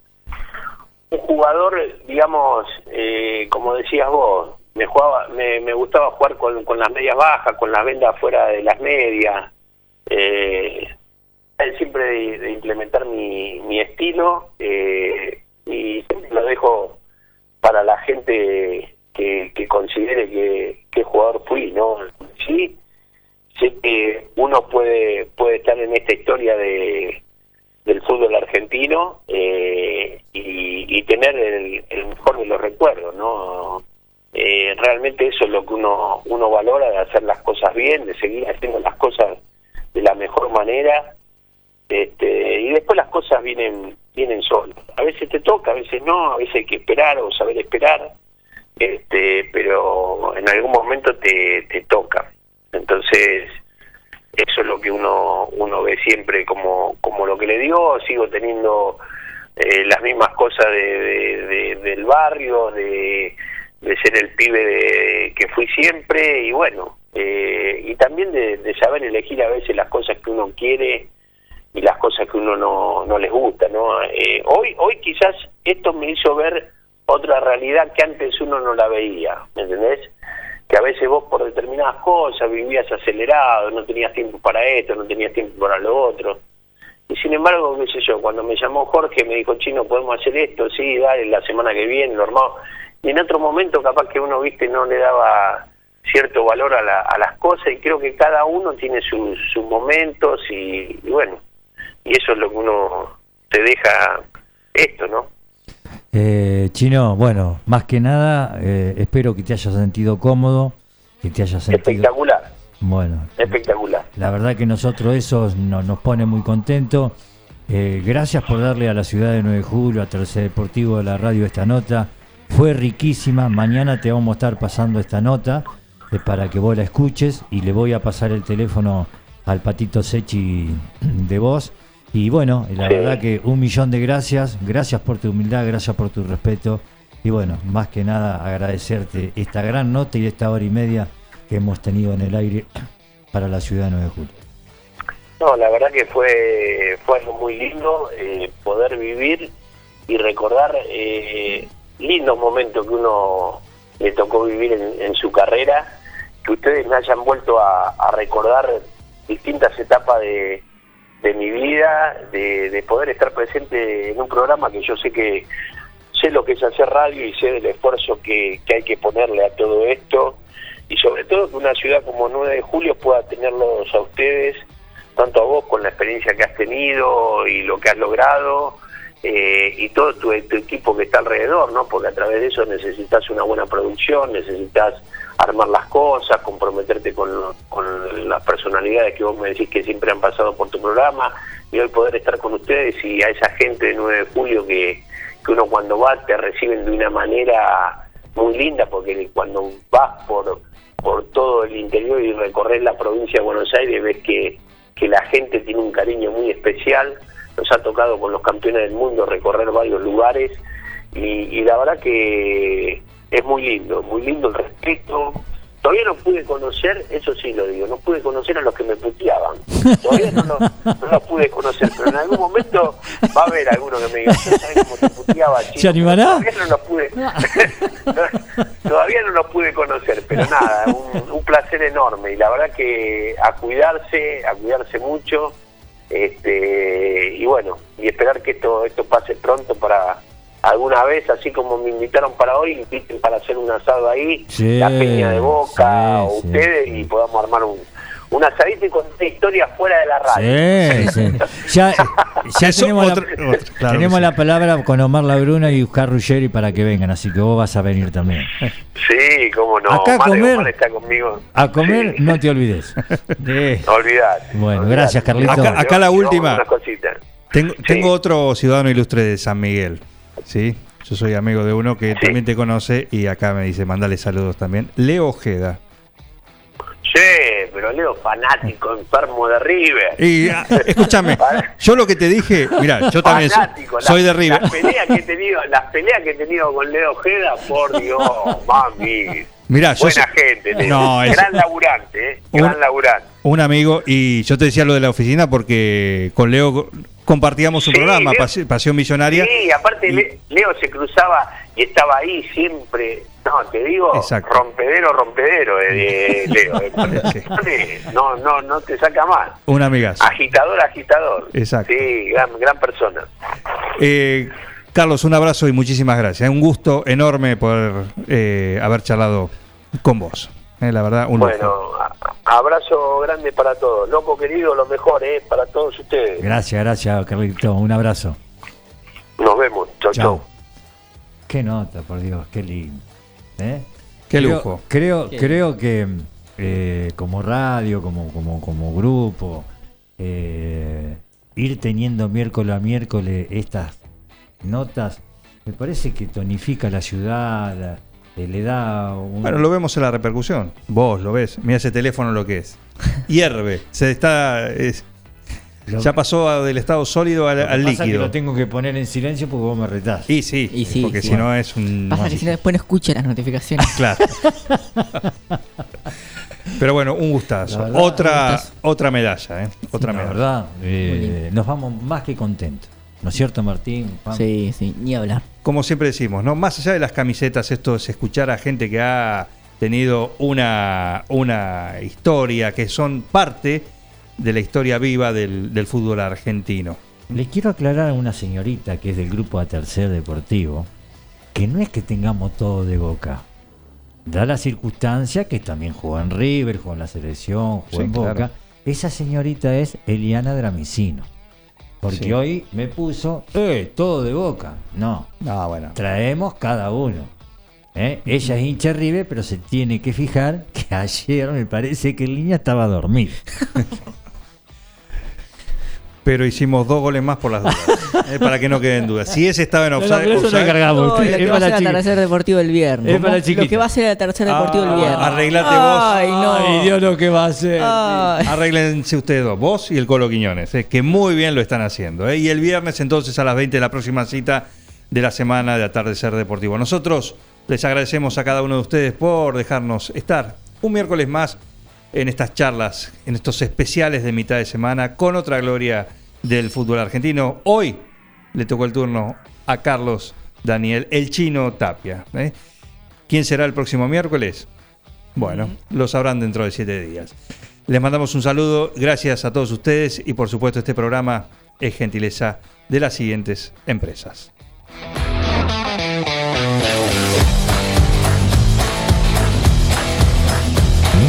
un jugador, digamos, eh, como decías vos, me jugaba, me, me gustaba jugar con, con, las medias bajas, con las vendas fuera de las medias, eh, siempre de, implementar mi, mi estilo eh, y siempre lo dejo para la gente que, que considere que, que jugador fui, ¿no? Sí, sí, que uno puede, puede estar en esta historia de, del fútbol argentino eh, y, tener el, el, mejor de los recuerdos, ¿no? Eh, realmente eso es lo que uno, uno valora de hacer las cosas bien, de seguir haciendo las cosas de la mejor manera. Este, y después las cosas vienen vienen solas. A veces te toca, a veces no, a veces hay que esperar o saber esperar, este, pero en algún momento te, te toca. Entonces, eso es lo que uno, uno ve siempre como, como lo que le dio, sigo teniendo eh, las mismas cosas de, de- de- del barrio, de, ser el pibe que fui siempre y bueno, eh, y también de, de saber elegir a veces las cosas que uno quiere y las cosas que uno no, no les gusta, ¿no? Eh, hoy, hoy quizás esto me hizo ver otra realidad que antes uno no la veía, ¿me entendés? Que a veces vos por determinadas cosas vivías acelerado, no tenías tiempo para esto, no tenías tiempo para lo otro. Y sin embargo, qué sé yo, cuando me llamó Jorge me dijo, chino, podemos hacer esto, sí, dale, la semana que viene, lo armamos. Y en otro momento capaz que uno, viste, no le daba cierto valor a, la- a las cosas y creo que cada uno tiene sus, sus momentos y, y bueno, y eso es lo que uno te deja esto, ¿no? Eh, Chino, bueno, más que nada, eh, espero que te hayas sentido cómodo, que te hayas sentido... Espectacular, Bueno, espectacular. la verdad que nosotros eso no- nos pone muy contentos. Eh, gracias por darle a la ciudad de 9 de julio, a Tercer Deportivo de la radio esta nota. Fue riquísima. Mañana te vamos a estar pasando esta nota eh, para que vos la escuches y le voy a pasar el teléfono al patito Sechi de vos. Y bueno, la Sí. verdad que un millón de gracias. Gracias por tu humildad, gracias por tu respeto. Y bueno, más que nada agradecerte esta gran nota y esta hora y media que hemos tenido en el aire [clears throat] para la ciudad de 9 de julio. No, la verdad que fue, fue algo muy lindo eh, poder vivir y recordar eh, lindos momentos que uno le tocó vivir en, en su carrera, que ustedes me hayan vuelto a, a recordar distintas etapas de, de mi vida, de, de poder estar presente en un programa que yo sé que sé lo que es hacer radio y sé del esfuerzo que, que hay que ponerle a todo esto y sobre todo que una ciudad como 9 de julio pueda tenerlos a ustedes, tanto a vos con la experiencia que has tenido y lo que has logrado, eh, y todo tu, tu equipo que está alrededor, ¿no? Porque a través de eso necesitas una buena producción, necesitas armar las cosas, comprometerte con, las personalidades que vos me decís que siempre han pasado por tu programa, y hoy poder estar con ustedes y a esa gente de 9 de julio que, que uno cuando va te reciben de una manera muy linda, porque cuando vas por, por todo el interior y recorres la provincia de Buenos Aires ves que, que la gente tiene un cariño muy especial, nos ha tocado con los campeones del mundo recorrer varios lugares y, y la verdad que es muy lindo, muy lindo el respeto. Todavía no pude conocer, eso sí lo digo, no pude conocer a los que me puteaban. Todavía no, lo- no los pude conocer, pero en algún momento va a haber alguno que me diga, "¿Usted sabe cómo te puteaba, chico?". ¿Se animará? Todavía no los pude, [laughs] [laughs] todavía no los pude conocer, pero nada, un, un placer enorme y la verdad que a cuidarse, a cuidarse mucho, este y bueno, y esperar que esto esto pase pronto para alguna vez, así como me invitaron para hoy, inviten para hacer un asado ahí, Sí, la peña de Boca sí, o ustedes sí. y podamos armar un un asadito y contar historias fuera de la radio. Sí, sí. [laughs] Ya, ya tenemos, la, otro- otro, claro tenemos la palabra con Omar Labruna y Oscar Ruggeri para que vengan, así que vos vas a venir también. Sí, cómo no. Acá a Omar comer- Omar está conmigo. A comer, Sí. no te olvides. [laughs] Sí. Olvidate. Bueno, olvidate. gracias, Carlito. Acá- acá la última. Tengo, Sí. tengo otro ciudadano ilustre de San Miguel, ¿sí? Yo soy amigo de uno que Sí. también te conoce y acá me dice, mandale saludos también. Leo Ojeda. Sí, pero Leo fanático, enfermo de River. Y ah, escúchame, yo lo que te dije, mira, yo también Fanático, la- soy de River. Las peleas que he tenido, las peleas que he tenido con Leo Ojeda, por Dios, mami. Buena soy- gente, Leo. No, es- gran laburante, ¿eh? Gran Un- laburante. Un amigo, y yo te decía lo de la oficina porque con Leo compartíamos un Sí, programa, Leo- Pas- Pasión Millonaria. Sí, aparte Le- Leo se cruzaba y estaba ahí siempre. No, te digo, Exacto. rompedero, rompedero de, de [laughs] Leo. eh. No, no, no te saca más. Un amigazo. Agitador, agitador. Exacto. Sí, gran, gran persona. Eh, Carlos, un abrazo y muchísimas gracias. Un gusto enorme poder eh, haber charlado con vos. Eh, la verdad, un. Bueno, abrazo grande para todos. Loco querido, lo mejor, ¿eh? Para todos ustedes. Gracias, gracias, Carlito. Un abrazo. Nos vemos. Chau, chau. Chao. qué nota, por Dios, qué lindo. ¿eh? Qué Creo- lujo. Creo, Qué creo que eh, como radio, como, como, como grupo, eh, ir teniendo miércoles a miércoles estas notas, me parece que tonifica la ciudad, la- le da un... Bueno, lo vemos en la repercusión. Vos lo ves. Mira ese teléfono lo que es. [laughs] Hierve. Se está. es- lo- ya pasó del estado sólido al, lo que al pasa es que líquido. lo tengo que poner en silencio porque vos me retás. Y sí, Y sí, porque sí. si no es un. Pasa que si no después no escucha las notificaciones. [laughs] Claro. [laughs] Pero bueno, un gustazo. Un otra, gustazo. otra medalla, ¿eh? Otra la medalla. verdad, eh, nos vamos más que contentos. ¿No es cierto, Martín? Sí, sí, ni hablar. Como siempre decimos, ¿no? Más allá de las camisetas, esto es escuchar a gente que ha tenido una, una historia, que son parte de la historia viva del, del fútbol argentino. Le quiero aclarar a una señorita que es del grupo A Tercer Deportivo que no es que tengamos todo de boca. Da la circunstancia que también jugó en River, jugó en la selección, jugó Sí, en Boca. claro. Esa señorita es Eliana Dramicino. Porque Sí. hoy me puso, eh, todo de boca. No, Ah, bueno. traemos cada uno. ¿eh? Ella es hincha River, pero se tiene que fijar que [laughs] ayer me parece que el niño estaba dormido. [laughs] Pero hicimos dos goles más por las dudas. [laughs] eh, para que no queden dudas. Si ese estaba en offside. eso no offside- cargamos. No, lo Es que va a para ser el atardecer deportivo del viernes. Es para Lo que va a ser el atardecer deportivo Ah, del viernes. arreglate vos. Ay, no. Ay, Dios, lo que va a hacer. Ay. Arréglense ustedes dos, vos y el Colo Quiñones, eh, que muy bien lo están haciendo. eh. Y el viernes entonces a las 20 la próxima cita de la semana de Atardecer Deportivo. Nosotros les agradecemos a cada uno de ustedes por dejarnos estar un miércoles más en estas charlas, en estos especiales de mitad de semana con otra gloria del fútbol argentino. Hoy le tocó el turno a Carlos Daniel, el chino Tapia. eh. ¿Quién será el próximo miércoles? Bueno, lo sabrán dentro de siete días. Les mandamos un saludo, gracias a todos ustedes y por supuesto este programa es gentileza de las siguientes empresas.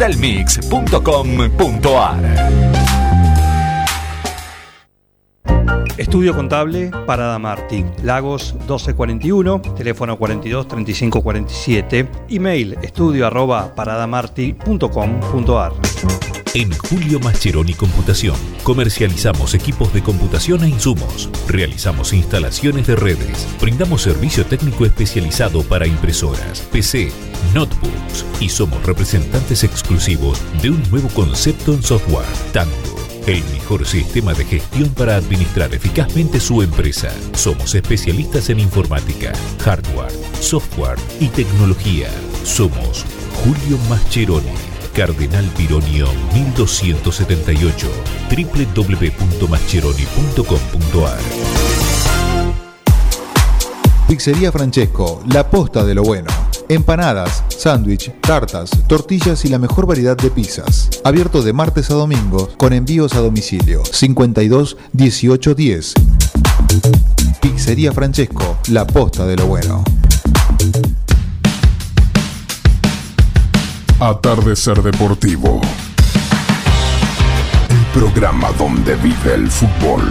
www.nutralmix.com.ar. Estudio Contable Parada Martí, Lagos 1241, teléfono 42 35 47, email estudio arroba paradamarti.com.ar. En Julio Mascheroni Computación comercializamos equipos de computación e insumos, realizamos instalaciones de redes, brindamos servicio técnico especializado para impresoras, PC, notebooks y somos representantes exclusivos de un nuevo concepto en software, Tango. El mejor sistema de gestión para administrar eficazmente su empresa. Somos especialistas en informática, hardware, software y tecnología. Somos Julio Mascheroni. Cardenal Pironio 1278 www.mascheroni.com.ar Pizzería Francesco, la posta de lo bueno. Empanadas, sándwich, tartas, tortillas y la mejor variedad de pizzas. Abierto de martes a domingo con envíos a domicilio. 52 18 10. Pizzería Francesco, la posta de lo bueno. Atardecer Deportivo. El programa donde vive el fútbol.